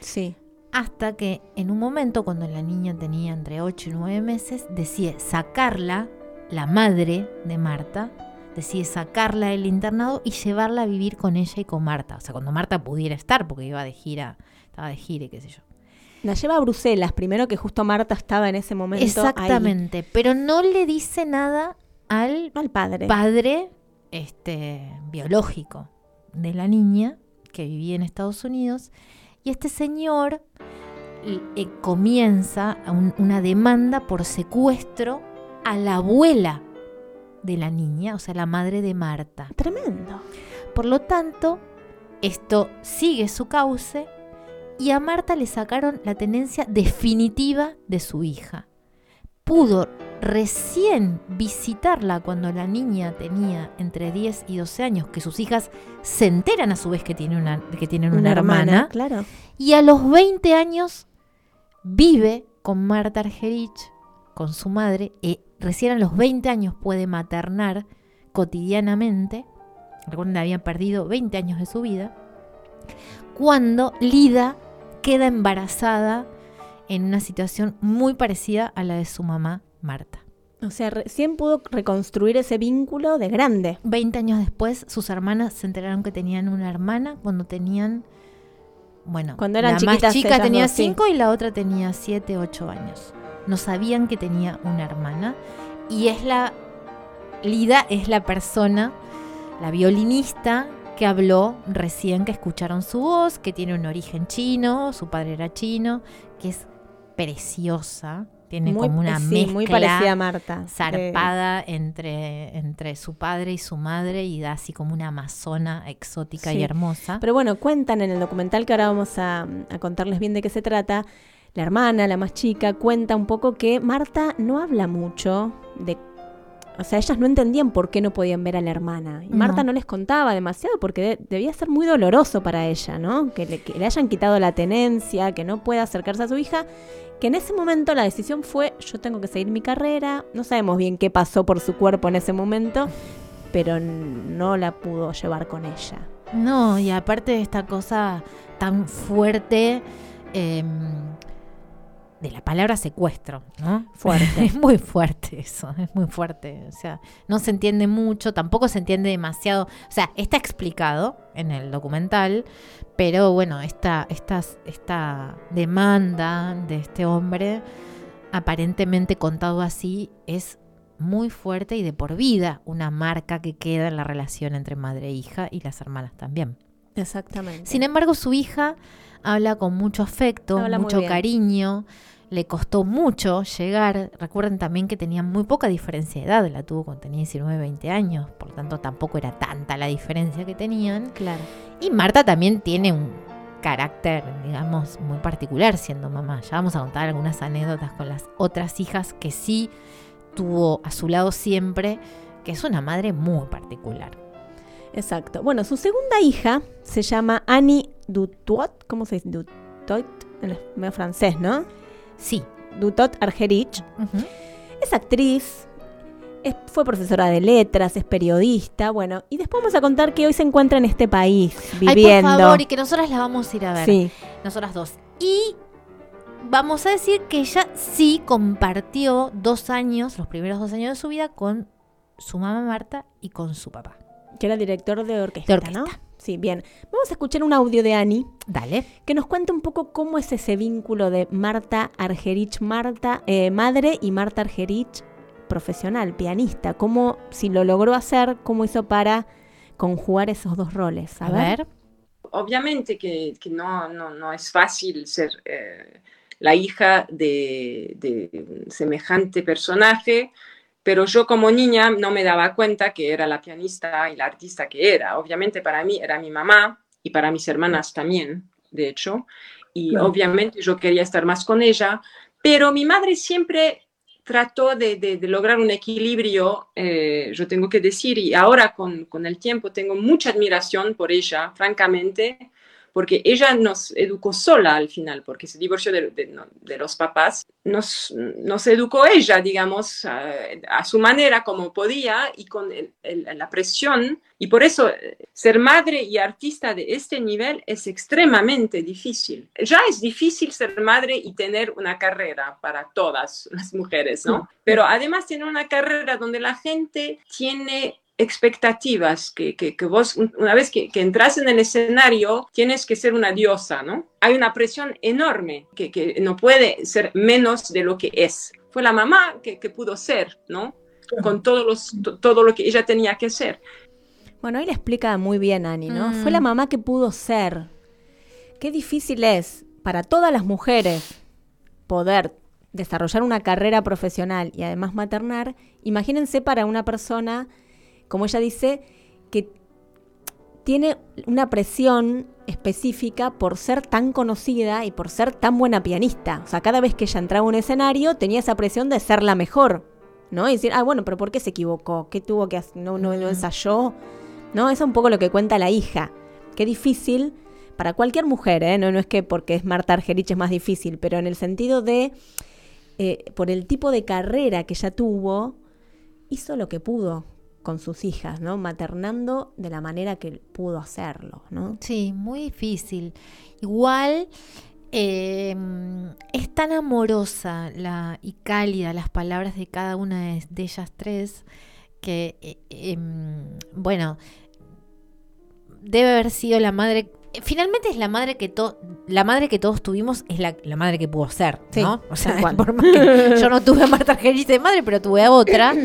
Sí. Hasta que en un momento, cuando la niña tenía entre 8 y 9 meses, decide sacarla, la madre de Marta, decide sacarla del internado y llevarla a vivir con ella y con Marta. O sea, cuando Marta pudiera estar, porque iba de gira, estaba de gira, y qué sé yo. La lleva a Bruselas, primero que justo Marta estaba en ese momento. ahí. Exactamente, pero no le dice nada al, Al padre. padre este, biológico de la niña que vivía en Estados Unidos. Y este señor eh, eh, comienza un- una demanda por secuestro a la abuela de la niña, o sea, la madre de Marta. Tremendo. Por lo tanto, esto sigue su cauce y a Marta le sacaron la tenencia definitiva de su hija. Pudo recién visitarla cuando la niña tenía entre 10 y 12 años, que sus hijas se enteran a su vez que, tiene una, que tienen una, hermana, Claro. y a los 20 años vive con Marta Argerich, con su madre, y recién a los 20 años puede maternar cotidianamente. Recuerden, habían perdido 20 años de su vida. Cuando Lida queda embarazada en una situación muy parecida a la de su mamá, Marta. O sea, recién pudo reconstruir ese vínculo de grande. 20 años después, sus hermanas se enteraron que tenían una hermana cuando tenían. Bueno, Cuando eran la más chica tenía dos, sí. 5 y la otra tenía 7, 8 años. No sabían que tenía una hermana. Y es la. Lida es la persona, la violinista que habló recién que escucharon su voz, que tiene un origen chino, su padre era chino, que es preciosa. Tiene Muy- como una sí, mezcla muy parecida a Marta. zarpada entre, entre su padre y su madre y da así como una amazona exótica y hermosa. Pero bueno, cuentan en el documental que ahora vamos a, a contarles bien de qué se trata. La hermana, la más chica, cuenta un poco que Marta no habla mucho de... O sea, ellas no entendían por qué no podían ver a la hermana. Y No. Marta no les contaba demasiado porque de- debía ser muy doloroso para ella, ¿no? Que le, que le hayan quitado la tenencia, que no pueda acercarse a su hija. Que en ese momento la decisión fue, yo tengo que seguir mi carrera. No sabemos bien qué pasó por su cuerpo en ese momento, pero no la pudo llevar con ella. No, y aparte de esta cosa tan fuerte em, de la palabra secuestro, ¿no? Fuerte. es muy fuerte eso, es muy fuerte. O sea, no se entiende mucho, tampoco se entiende demasiado. O sea, está explicado en el documental, pero bueno, esta, esta, esta demanda de este hombre, aparentemente contado así, es muy fuerte y de por vida una marca que queda en la relación entre madre e hija y las hermanas también. Exactamente. Sin embargo, su hija habla con mucho afecto, Habla mucho cariño. Le costó mucho llegar. Recuerden también que tenía muy poca diferencia de edad. La tuvo cuando tenía 19, 20 años. Por lo tanto, tampoco era tanta la diferencia que tenían. Claro. Y Marta también tiene un carácter, digamos, muy particular siendo mamá. Ya vamos a contar algunas anécdotas con las otras hijas que sí tuvo a su lado siempre, que es una madre muy particular. Exacto. Bueno, su segunda hija se llama Annie Dutot. ¿Cómo se dice? Dutot. En medio francés, ¿no? Sí. Dutot Argerich. Es actriz. es- fue profesora de letras, es periodista, bueno, y después vamos a contar que hoy se encuentra en este país viviendo. Ay, por favor, y que nosotras la vamos a ir a ver. Sí. Nosotras dos. Y vamos a decir que ella sí compartió dos años, los primeros dos años de su vida, con su mamá Marta y con su papá. Que era director de orquesta, De orquesta. ¿no? Sí, bien. Vamos a escuchar un audio de Ani. Dale. Que nos cuenta un poco cómo es ese vínculo de Marta Argerich, Marta, eh, madre, y Marta Argerich, profesional, pianista. Cómo, si lo logró hacer, cómo hizo para conjugar esos dos roles. A, A ver. ver. Obviamente que, que no, no, no es fácil ser eh, la hija de, de semejante personaje, pero yo como niña no me daba cuenta que era la pianista y la artista que era. Obviamente para mí era mi mamá y para mis hermanas también, de hecho, y Claro. obviamente yo quería estar más con ella, pero mi madre siempre trató de, de- de lograr un equilibrio, eh, yo tengo que decir, y ahora con, con el tiempo tengo mucha admiración por ella, francamente, porque ella nos educó sola al final, porque se divorció de, de- de los papás, nos, nos educó ella, digamos, a, a su manera como podía y con el- el- la presión, y por eso eh, ser madre y artista de este nivel es extremadamente difícil. Ya es difícil ser madre y tener una carrera para todas las mujeres, ¿no? Pero además tener una carrera donde la gente tiene expectativas, que, que, que vos un- una vez que, que entras en el escenario tienes que ser una diosa, ¿no? Hay una presión enorme que, que no puede ser menos de lo que es. Fue la mamá que, que pudo ser, ¿no? Con todos los, to- todo lo que ella tenía que ser. Bueno, ahí le explica muy bien Ani, ¿no? Mm. Fue la mamá que pudo ser. Qué difícil es para todas las mujeres poder desarrollar una carrera profesional y además maternar. Imagínense para una persona, como ella dice, que tiene una presión específica por ser tan conocida y por ser tan buena pianista. O sea, cada vez que ella entraba a un escenario tenía esa presión de ser la mejor, ¿no? Y decir, ah, bueno, pero ¿por qué se equivocó? ¿Qué tuvo que hacer? ¿No, no, no ensayó? ¿No? Eso es un poco lo que cuenta la hija. Qué difícil para cualquier mujer, ¿eh? No, no es que porque es Marta Argerich es más difícil, pero en el sentido de, eh, por el tipo de carrera que ella tuvo, hizo lo que pudo con sus hijas, ¿no? Maternando de la manera que pudo hacerlo, ¿no? Sí, muy difícil. Igual eh, es tan amorosa la, y cálida las palabras de cada una de, de ellas tres que, eh, em, bueno, debe haber sido la madre. Finalmente es la madre que to- la madre que todos tuvimos es la, la madre que pudo ser, Sí, ¿no? O sea, tal cual. por más que yo no tuve a Marta Argerich de madre, pero tuve a otra.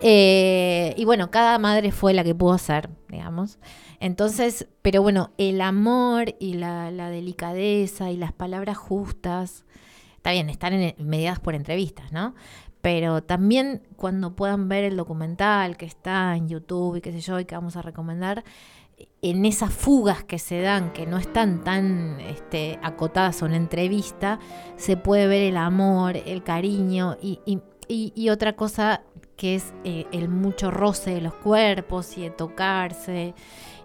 Eh, y bueno, cada madre fue la que pudo ser, digamos. Entonces, pero bueno, el amor y la, delicadeza y las palabras justas, está bien, están mediadas por entrevistas, ¿no? Pero también cuando puedan ver el documental que está en YouTube y qué sé yo, y que vamos a recomendar, en esas fugas que se dan, que no están tan este, acotadas a una entrevista, se puede ver el amor, el cariño y otra cosa que es eh, el mucho roce de los cuerpos y de tocarse.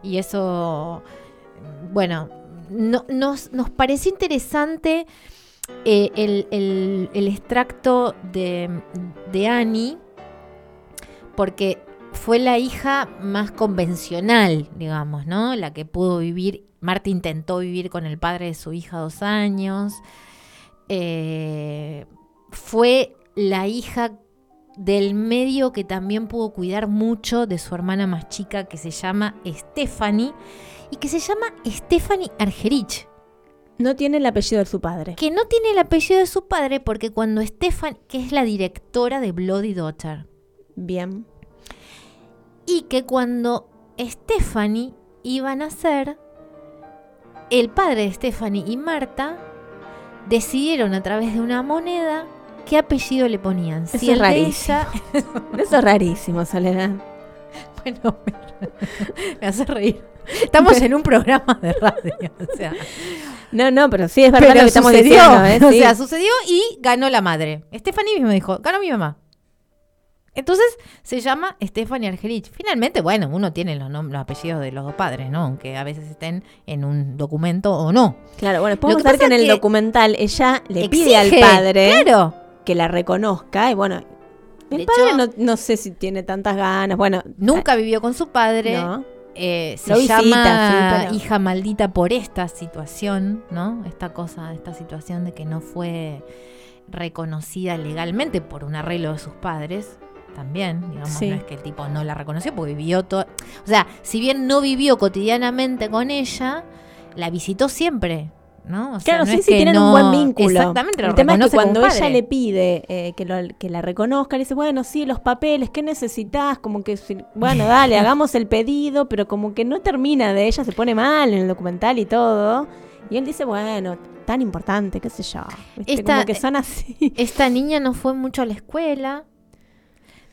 Y eso, bueno, no- nos, nos pareció interesante eh, el, el- el extracto de, de Annie, porque fue la hija más convencional, digamos, ¿no? La que pudo vivir. Marta intentó vivir con el padre de su hija dos años. Eh, fue la hija del medio que también pudo cuidar mucho de su hermana más chica que se llama Stephanie y que se llama Stephanie Argerich. No tiene el apellido de su padre. Que no tiene el apellido de su padre porque cuando Stephanie, que es la directora de Bloody Daughter, Bien. y que cuando Stephanie iba a nacer, el padre de Stephanie y Marta decidieron a través de una moneda qué apellido le ponían. Eso Si es rarísimo. ella- Eso es rarísimo, Soledad. Bueno, me hace reír. Estamos en un programa de radio, o sea. No, no, pero sí es verdad Pero lo que estamos sucedió, diciendo, ¿eh? O Sí. sea, sucedió y ganó la madre. Stephanie mismo dijo, ganó mi mamá. Entonces se llama Stephanie Argerich. Finalmente, bueno, uno tiene los, los apellidos de los dos padres, ¿no? Aunque a veces estén en un documento o no. Claro, bueno, podemos ver que en el documental ella le exige, pide al padre claro. Que la reconozca y bueno, De padre hecho- no, no sé si tiene tantas ganas, bueno, Nunca vivió con su padre. No. Eh, se visita, llama sí, pero- hija maldita por esta situación, ¿no? Esta cosa, esta situación de que no fue reconocida legalmente por un arreglo de sus padres. También, digamos, Sí. no es que el tipo no la reconoció porque vivió todo. O sea, si bien no vivió cotidianamente con ella, la visitó siempre, ¿no? O sea, Claro, no sí, sí, que tienen no- un buen vínculo. Exactamente, lo El tema es que cuando ella le pide eh, que, lo- que la reconozca, le dice, bueno, sí, los papeles, ¿qué necesitas? Como que, si- bueno, dale, hagamos el pedido, pero como que no termina de ella, se pone mal en el documental y todo. Y él dice, bueno, tan importante, qué sé yo. ¿viste? Esta- como que son así. Esta niña no fue mucho a la escuela,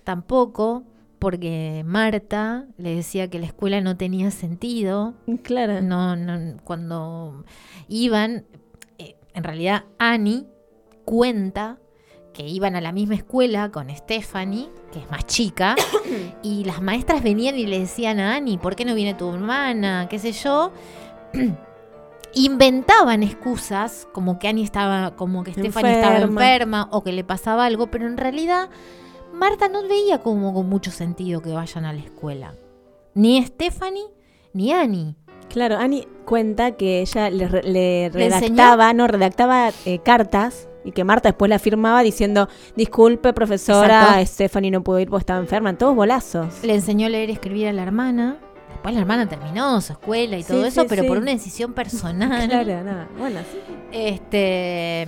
tampoco, porque Marta le decía que la escuela no tenía sentido. Claro. No, no, cuando iban, eh, en realidad Annie cuenta que iban a la misma escuela con Stephanie, que es más chica, y las maestras venían y le decían a Annie, ¿por qué no viene tu hermana? ¿Qué sé yo? Inventaban excusas, como que Annie estaba, como que Stephanie estaba enferma o que le pasaba algo, pero en realidad Marta no veía como con mucho sentido que vayan a la escuela. Ni Stephanie ni Annie. Claro, Annie cuenta que ella le, re- le redactaba, no, redactaba eh, cartas y que Marta después la firmaba diciendo, disculpe profesora, Exacto. Stephanie no pudo ir porque estaba enferma, todos bolazos. Le enseñó a leer y escribir a la hermana. Después la hermana terminó su escuela y Sí, todo eso, sí, pero sí. por una decisión personal. Claro, nada, bueno, sí. Este.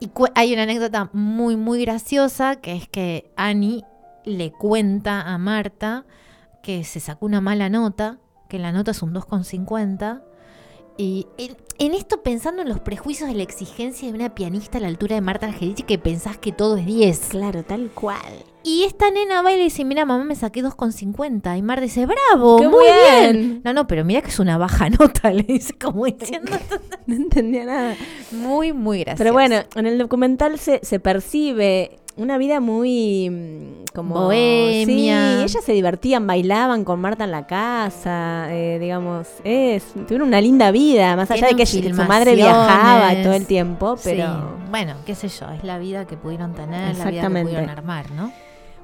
Y hay una anécdota muy, muy graciosa que es que Annie le cuenta a Marta que se sacó una mala nota, que la nota es un 2,50. Y en, en esto pensando en los prejuicios de la exigencia de una pianista a la altura de Marta Argerich que pensás que todo es 10. Claro, tal cual. Y esta nena va y le dice, mira mamá me saqué 2,50. Y Marta dice, bravo, ¡Qué muy bien! bien. No, no, pero mira que es una baja nota, le dice como diciendo. no entendía nada. Muy, muy gracioso. Pero bueno, en el documental se, se percibe una vida muy mm, como Bohemia. Sí, ellas se divertían, bailaban con Marta en la casa, eh, digamos, es tuvieron una linda vida, más allá de que su madre viajaba todo el tiempo, Sí, pero bueno, qué sé yo, es la vida que pudieron tener, la vida que pudieron armar, ¿no?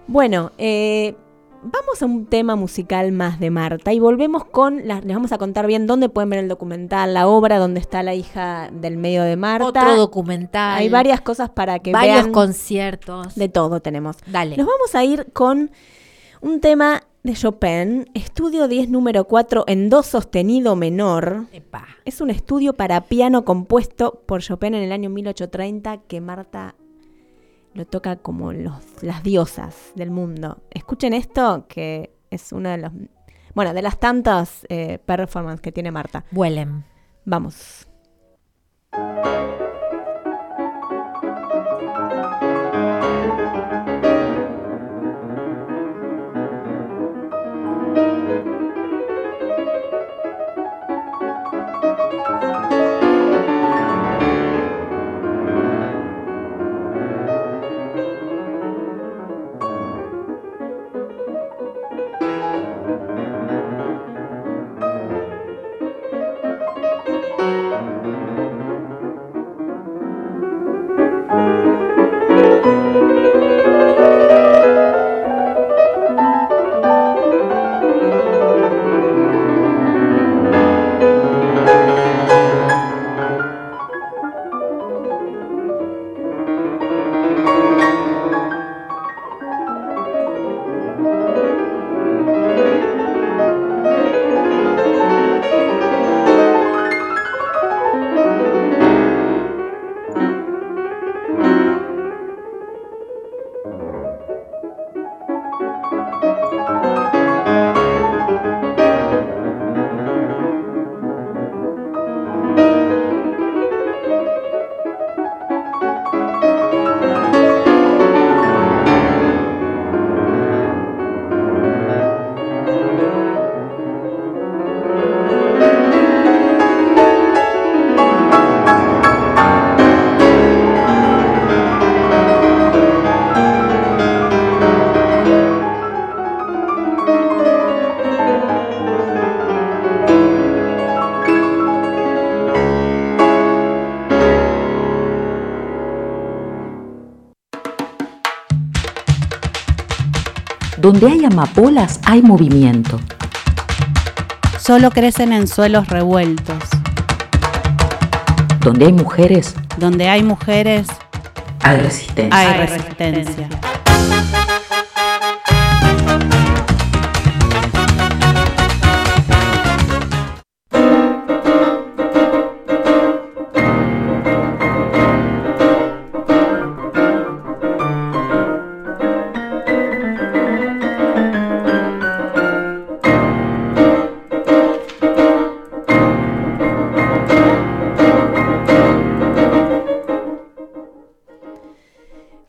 Bueno, eh, vamos a un tema musical más de Marta y volvemos con, las, les vamos a contar bien dónde pueden ver el documental, la obra, donde está la hija del medio de Marta. Otro documental. Hay varias cosas para que varios vean. conciertos. De todo tenemos. Dale. Nos vamos a ir con un tema de Chopin, estudio 10 número 4 en do sostenido menor. Es un estudio para piano compuesto por Chopin en el año 1830 que Marta lo toca como los, las diosas del mundo. Escuchen esto que es una de los bueno, de las tantas eh, performances que tiene Marta. Vuelen. Vamos. Donde hay amapolas hay movimiento. Solo crecen en suelos revueltos. Donde hay mujeres Donde hay mujeres, hay resistencia. hay resistencia.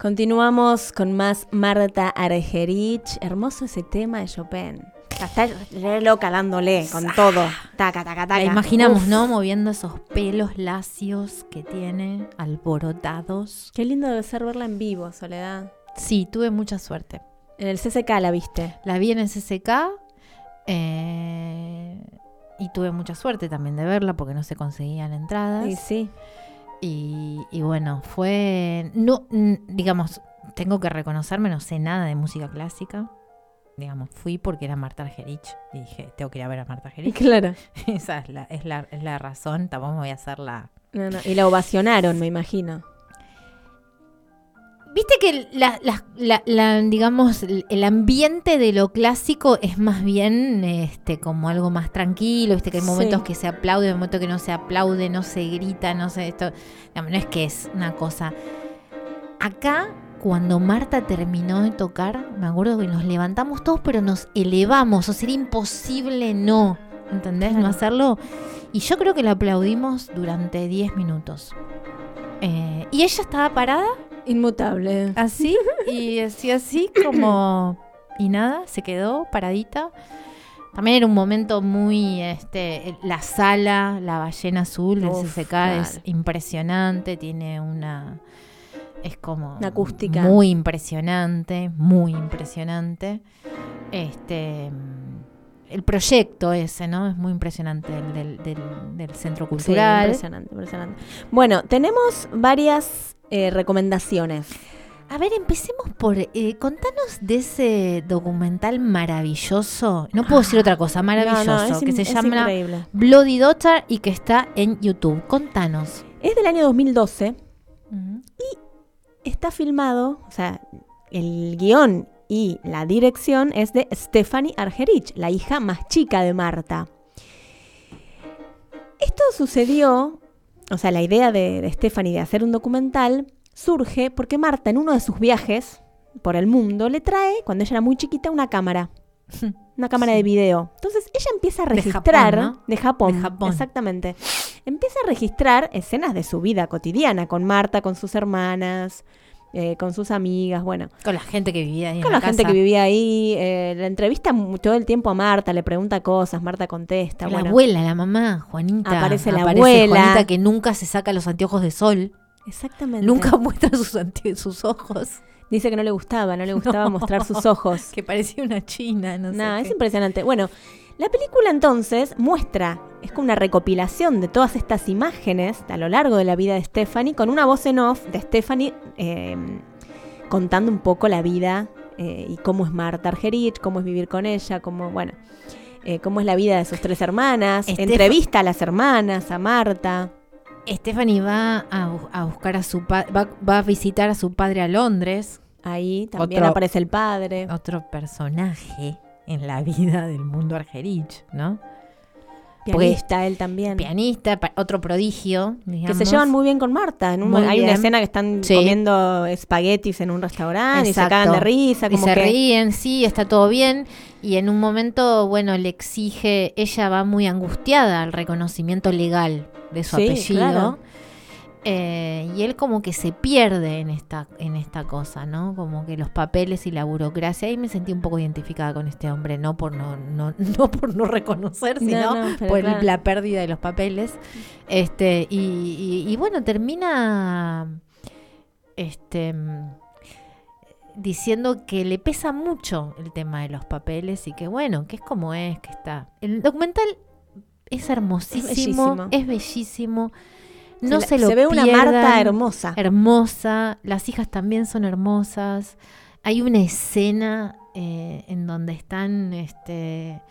Continuamos con más Marta Argerich. Hermoso ese tema de Chopin. Está re loca dándole con todo. Taca, taca, taca. La imaginamos, Uf. ¿no? Moviendo esos pelos lacios que tiene, alborotados. Qué lindo debe ser verla en vivo, Soledad. Sí, tuve mucha suerte. En el CCK la viste. La vi en el CCK eh, y tuve mucha suerte también de verla porque no se conseguían entradas. Y sí. Y, y bueno, fue. No, digamos, tengo que reconocerme, no sé nada de música clásica. Digamos, fui porque era Marta Argerich y dije, tengo que ir a ver a Marta Argerich. Claro. Esa es la, es la, es la razón, tampoco me voy a hacer la. No, no, Y la ovacionaron, me imagino. Viste que la, la- la- la, digamos, el ambiente de lo clásico es más bien este como algo más tranquilo, viste que hay Sí. momentos que se aplaude, hay momentos que no se aplaude, no se grita, no sé, esto, no es que es una cosa. Acá, cuando Marta terminó de tocar, me acuerdo que nos levantamos todos, pero nos elevamos, o sería imposible no, ¿entendés? No hacerlo. Y yo creo que la aplaudimos durante 10 minutos. Eh, y ella estaba parada Inmutable. así y así así como y nada se quedó paradita también era un momento muy este la sala la ballena azul del CCK claro. es impresionante tiene una es como Una acústica. muy impresionante muy impresionante este el proyecto ese no es muy impresionante el del, del- del centro Sí, cultural impresionante, impresionante. Bueno, tenemos varias eh, recomendaciones. A ver, empecemos por. eh, contanos de ese documental maravilloso. No puedo decir otra cosa, maravilloso. No, no, es que in- se llama increíble. Bloody Daughter y que está en YouTube. Contanos. Es del año 2012 y está filmado, o sea, el guion y la dirección es de Stephanie Argerich, la hija más chica de Marta. Esto sucedió, o sea, la idea de, de Stephanie de hacer un documental surge porque Marta en uno de sus viajes por el mundo le trae, cuando ella era muy chiquita, una cámara. Una cámara de video. Entonces ella empieza a De registrar Japón, ¿no? de Japón, De Japón. exactamente. Empieza a registrar escenas de su vida cotidiana con Marta, con sus hermanas, eh, con sus amigas, bueno, Con la gente que vivía ahí con en la la, gente que vivía ahí. eh, la entrevista todo el tiempo a Marta, le pregunta cosas, Marta contesta. La bueno. abuela, la mamá, Juanita. Aparece la abuela. Juanita que nunca se saca los anteojos de sol. Exactamente. Nunca muestra sus, sus ojos. Dice que no le gustaba, no le gustaba No. mostrar sus ojos. Que parecía una china, no sé. No, es qué. impresionante. Bueno, la película entonces muestra, es como una recopilación de todas estas imágenes a lo largo de la vida de Stephanie, con una voz en off de Stephanie eh, contando un poco la vida eh, y cómo es Marta Argerich, cómo es vivir con ella, cómo, bueno, eh, cómo es la vida de sus tres hermanas, Estef- entrevista a las hermanas, a Marta. Stephanie va a, bu- a buscar a su pa- va, va a visitar a su padre a Londres. Ahí también Otro- aparece el padre. Otro personaje en la vida del mundo Argerich, ¿no? Pianista él también. Pianista, otro prodigio. Que se llevan muy bien con Marta. En un hay una escena que están Sí. comiendo espaguetis en un restaurante y se cagan de risa. Y Como se que, ríen, sí, está todo bien. Y en un momento, bueno, le exige, ella va muy angustiada al reconocimiento legal de su Sí, apellido. claro. Eh, y él como que se pierde en esta, en esta cosa, ¿no? Como que los papeles y la burocracia. Ahí me sentí un poco identificada con este hombre, no por no, no, no por no reconocer, No, sino no, por claro. la pérdida de los papeles. Este, y, y- y bueno, termina este diciendo que le pesa mucho el tema de los papeles y que bueno, que es como es, que está. El documental es hermosísimo, bellísimo. es bellísimo. No Se lo se ve una. Marta hermosa. Hermosa. Las hijas también son hermosas. Hay una escena eh, en donde están, este,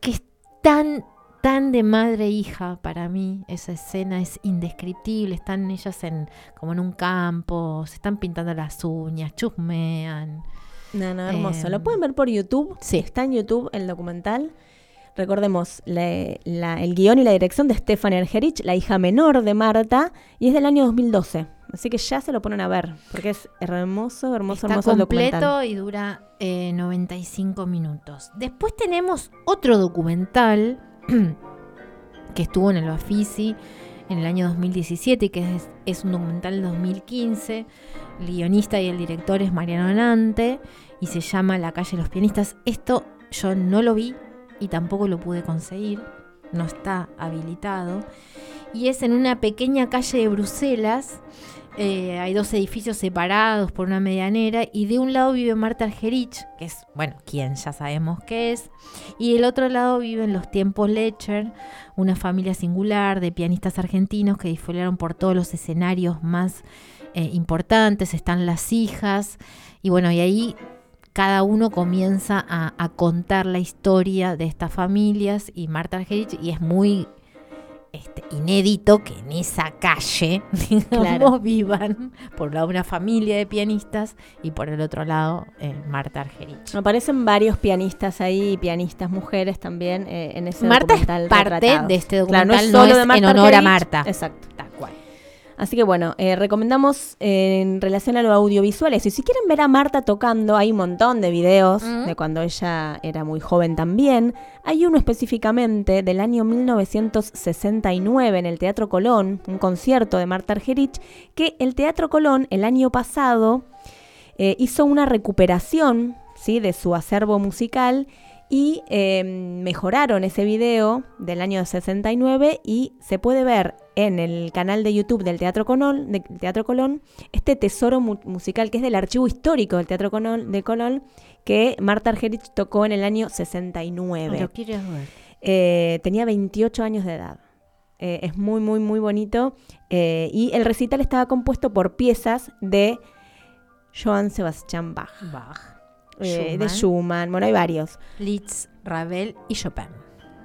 que es tan, tan de madre e hija para mí, esa escena es indescriptible, están ellas en, como en un campo, se están pintando las uñas, chusmean. No, no, hermoso. Em, Lo pueden ver por YouTube. Sí. Está en YouTube el documental. Recordemos, la- la- el guion y la dirección de Stephanie Ergerich, la hija menor de Marta, y es del año 2012. Así que ya se lo ponen a ver, porque es hermoso, hermoso, Está hermoso el completo documental. y dura eh, 95 minutos. Después tenemos otro documental que estuvo en el Bafisi en el año 2017, que es, es un documental del 2015. El guionista y el director es Mariano Nante y se llama La calle de los pianistas. Esto yo no lo vi y tampoco lo pude conseguir, no está habilitado. Y es en una pequeña calle de Bruselas. eh, hay dos edificios separados por una medianera y de un lado vive Marta Argerich, que es, bueno, quien ya sabemos que es, y del otro lado viven los tiempos Lecher, una familia singular de pianistas argentinos que disfrutaron por todos los escenarios más eh, importantes, están las hijas, y bueno, y ahí cada uno comienza a, a contar la historia de estas familias y Marta Argerich, y es muy este, inédito que en esa calle, digamos, Claro. vivan por un lado una familia de pianistas y por el otro lado eh, Marta Argerich. Aparecen varios pianistas ahí, pianistas mujeres también eh, en ese Marta es documental parte de este Claro, no documental, es no solo es de Marta en honor a. Marta. Exacto. Tal cual. Así que bueno, eh, recomendamos eh, en relación a lo audiovisual eso. Y si quieren ver a Marta tocando, hay un montón de videos de cuando ella era muy joven también. Hay uno específicamente del año 1969 en el Teatro Colón, un concierto de Marta Argerich, que el Teatro Colón el año pasado eh, hizo una recuperación ¿sí? de su acervo musical y eh, mejoraron ese video del año 69 y se puede ver en el canal de YouTube del Teatro Colón, del Teatro Colón este tesoro mu- musical que es del archivo histórico del Teatro Colón, de Colón que Marta Argerich tocó en el año 69. Lo quiero ver. Eh, tenía 28 años de edad. Eh, es muy, muy, muy bonito. Eh, y el recital estaba compuesto por piezas de Johann Sebastian Bach. Eh, de Schumann. Bueno, hay varios. Liszt, Ravel y Chopin.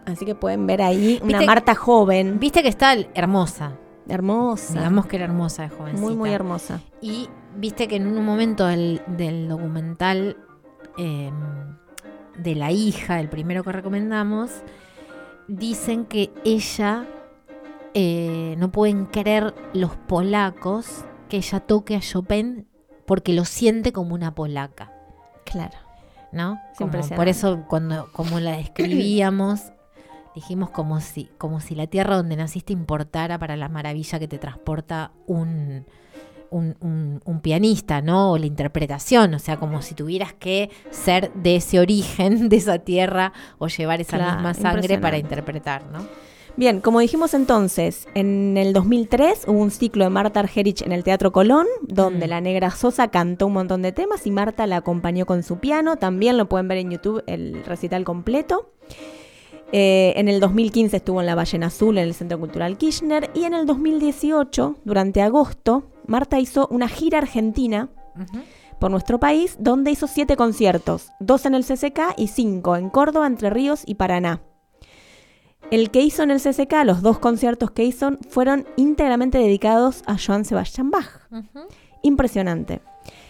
Así que pueden ver ahí una Viste- Marta joven. Viste que está hermosa. Hermosa. Digamos que era hermosa de jovencita. Muy, muy hermosa. Y viste que en un momento del, del documental eh, de la hija, el primero que recomendamos, dicen que ella eh, no pueden creer los polacos que ella toque a Chopin porque lo siente como una polaca. Claro. ¿No? Como- por eso cuando como la describíamos dijimos como si como si la tierra donde naciste importara para la maravilla que te transporta un un, un- un pianista, ¿no? O la interpretación, o sea, como si tuvieras que ser de ese origen, de esa tierra, o llevar esa Claro, misma sangre para interpretar, ¿no? Bien, como dijimos entonces, en el 2003 hubo un ciclo de Marta Argerich en el Teatro Colón, donde Mm. la negra Sosa cantó un montón de temas y Marta la acompañó con su piano. También lo pueden ver en YouTube el recital completo. Eh, en el 2015 estuvo en La Ballena Azul en el Centro Cultural Kirchner y en el 2018, durante agosto, Marta hizo una gira argentina por nuestro país donde hizo siete conciertos, dos en el CCK y cinco en Córdoba, Entre Ríos y Paraná. El que hizo en el CCK, los dos conciertos que hizo, fueron íntegramente dedicados a Johann Sebastian Bach. Impresionante.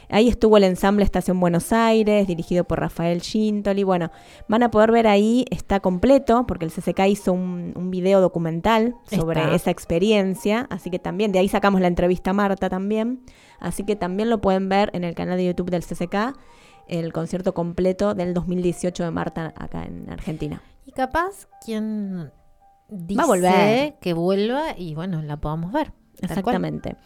Ahí estuvo el ensamble Estación Buenos Aires, dirigido por Rafael Gintoli. Bueno, van a poder ver ahí, está completo, porque el CCK hizo un, un video documental sobre Está. esa experiencia. Así que también, de ahí sacamos la entrevista a Marta también. Así que también lo pueden ver en el canal de YouTube del CCK, el concierto completo del 2018 de Marta acá en Argentina. Y capaz quien dice Va a volver. que vuelva y bueno, la podamos ver. Exactamente.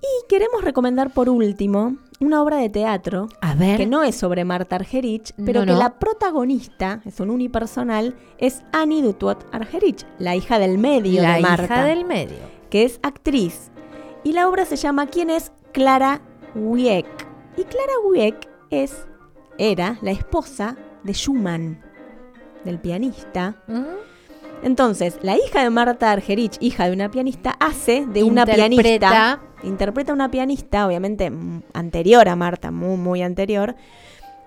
Y queremos recomendar por último una obra de teatro A ver. que no es sobre Marta Argerich, pero No, que no. la protagonista, es un unipersonal, es Annie Dutuot Argerich, la hija del medio La de Marta. hija del medio. Que es actriz. Y la obra se llama ¿Quién es Clara Wieck? Y Clara Wieck es, era la esposa de Schumann, del pianista. Entonces, la hija de Marta Argerich, hija de una pianista, hace de una Interpreta. pianista. Interpreta a una pianista, obviamente mm, anterior a Marta, muy, muy anterior.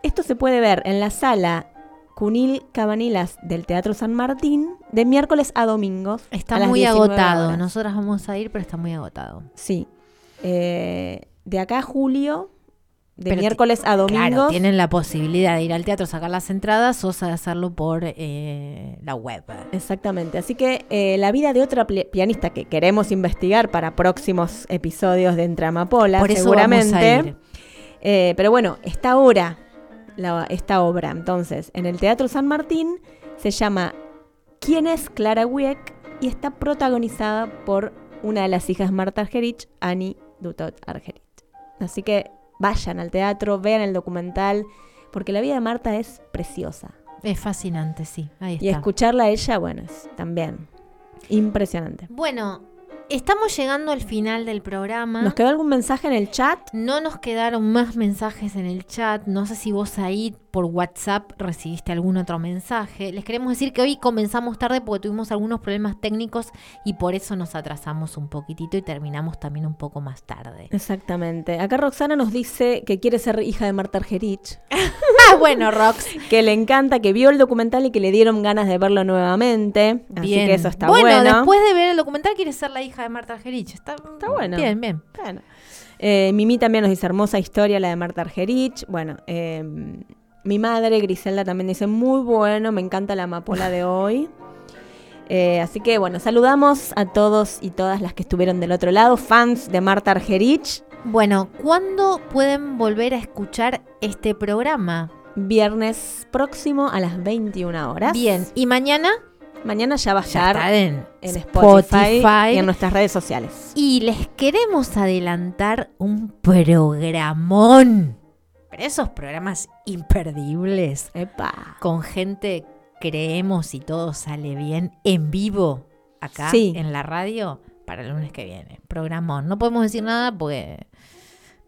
Esto se puede ver en la sala Cunil Cabanilas del Teatro San Martín de miércoles a domingos. Está a muy 19 agotado. horas. Nosotras vamos a ir, pero está muy agotado. Sí. Eh, de acá a julio, de Pero miércoles a domingos. Claro, tienen la posibilidad de ir al teatro, sacar las entradas o hacerlo por eh, la web. Exactamente. Así que eh, la vida de otra pianista que queremos investigar para próximos episodios de Entre Amapolas, Por eso vamos a seguramente. ir. Eh, pero bueno, esta obra, la- esta obra, entonces, en el Teatro San Martín, se llama ¿Quién es Clara Wieck? y está protagonizada por una de las hijas de Marta Argerich, Annie Dutot Argerich. Así que vayan al teatro, vean el documental, porque la vida de Marta es preciosa. Es fascinante, sí. Ahí está. Y escucharla a ella, bueno, es también impresionante. Bueno, estamos llegando al final del programa. ¿Nos quedó algún mensaje en el chat? No nos quedaron más mensajes en el chat. No sé si vos ahí por WhatsApp recibiste algún otro mensaje. Les queremos decir que hoy comenzamos tarde porque tuvimos algunos problemas técnicos y por eso nos atrasamos un poquitito y terminamos también un poco más tarde. Exactamente. Acá Roxana nos dice que quiere ser hija de Marta Argerich. ah, bueno, Rox. Que le encanta, que vio el documental y que le dieron ganas de verlo nuevamente. Así Bien. que eso está bueno. bueno. después de ver el documental quiere ser la hija de Marta Argerich. Está, Está bueno. Bien, bien. Bueno. Eh, Mimi también nos dice hermosa historia, la de Marta Argerich. Bueno, eh, mi madre, Griselda, también dice muy bueno, me encanta la amapola de hoy. Eh, así que bueno, saludamos a todos y todas las que estuvieron del otro lado, fans de Marta Argerich. Bueno, ¿cuándo pueden volver a escuchar este programa? Viernes próximo a las 21 horas. Bien, ¿y mañana? Mañana ya va a estar en Spotify, Spotify. y en nuestras redes sociales. Y les queremos adelantar un programón. Pero esos programas imperdibles. Epa. Con gente, creemos y todo sale bien, en vivo, acá Sí. en la radio, para el lunes que viene. Programón. No podemos decir nada porque.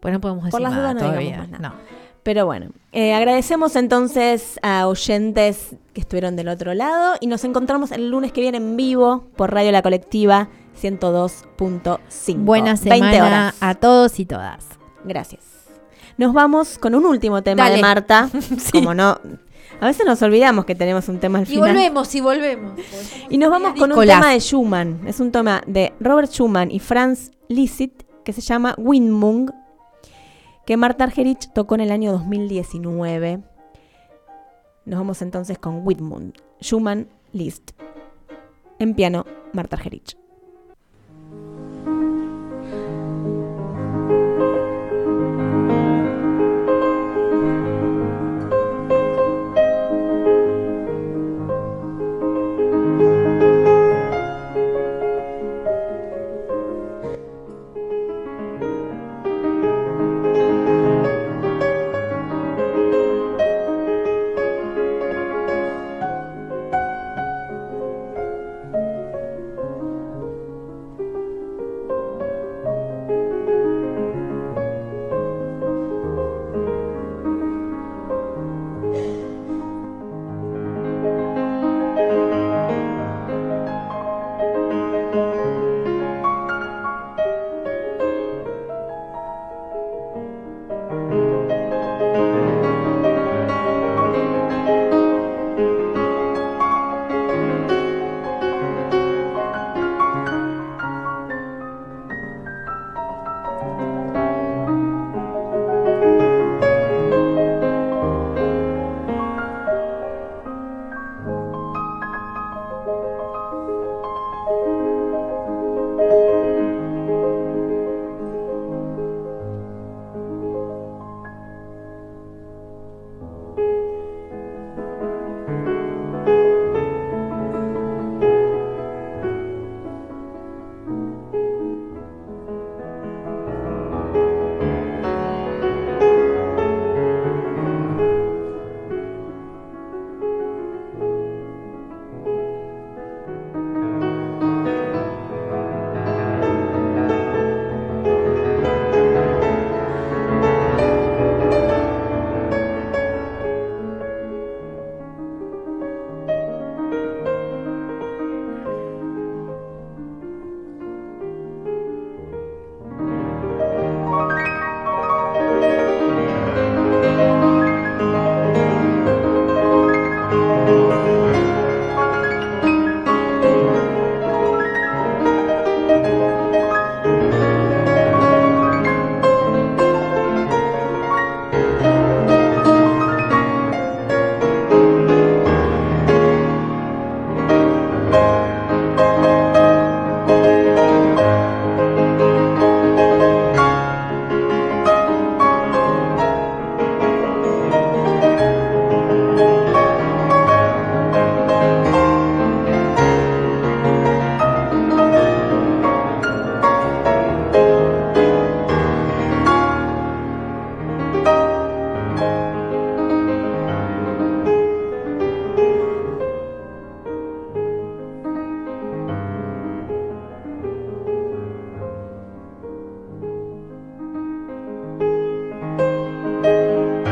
Pues no podemos decir Por las nada dudas no todavía. digamos más nada. No. Pero bueno, eh, agradecemos entonces a oyentes que estuvieron del otro lado y nos encontramos el lunes que viene en vivo por Radio La Colectiva 102.5. Buena 20 semana horas. a todos y todas. Gracias. Nos vamos con un último tema de Marta. sí. Como no. A veces nos olvidamos que tenemos un tema al final. Y volvemos, y volvemos. Y nos vamos con un tema de Schumann. Es un tema de Robert Schumann y Franz Liszt que se llama Windmung, que Marta Argerich tocó en el año 2019. Nos vamos entonces con Whitmund, Schumann, Liszt. En piano, Marta Argerich.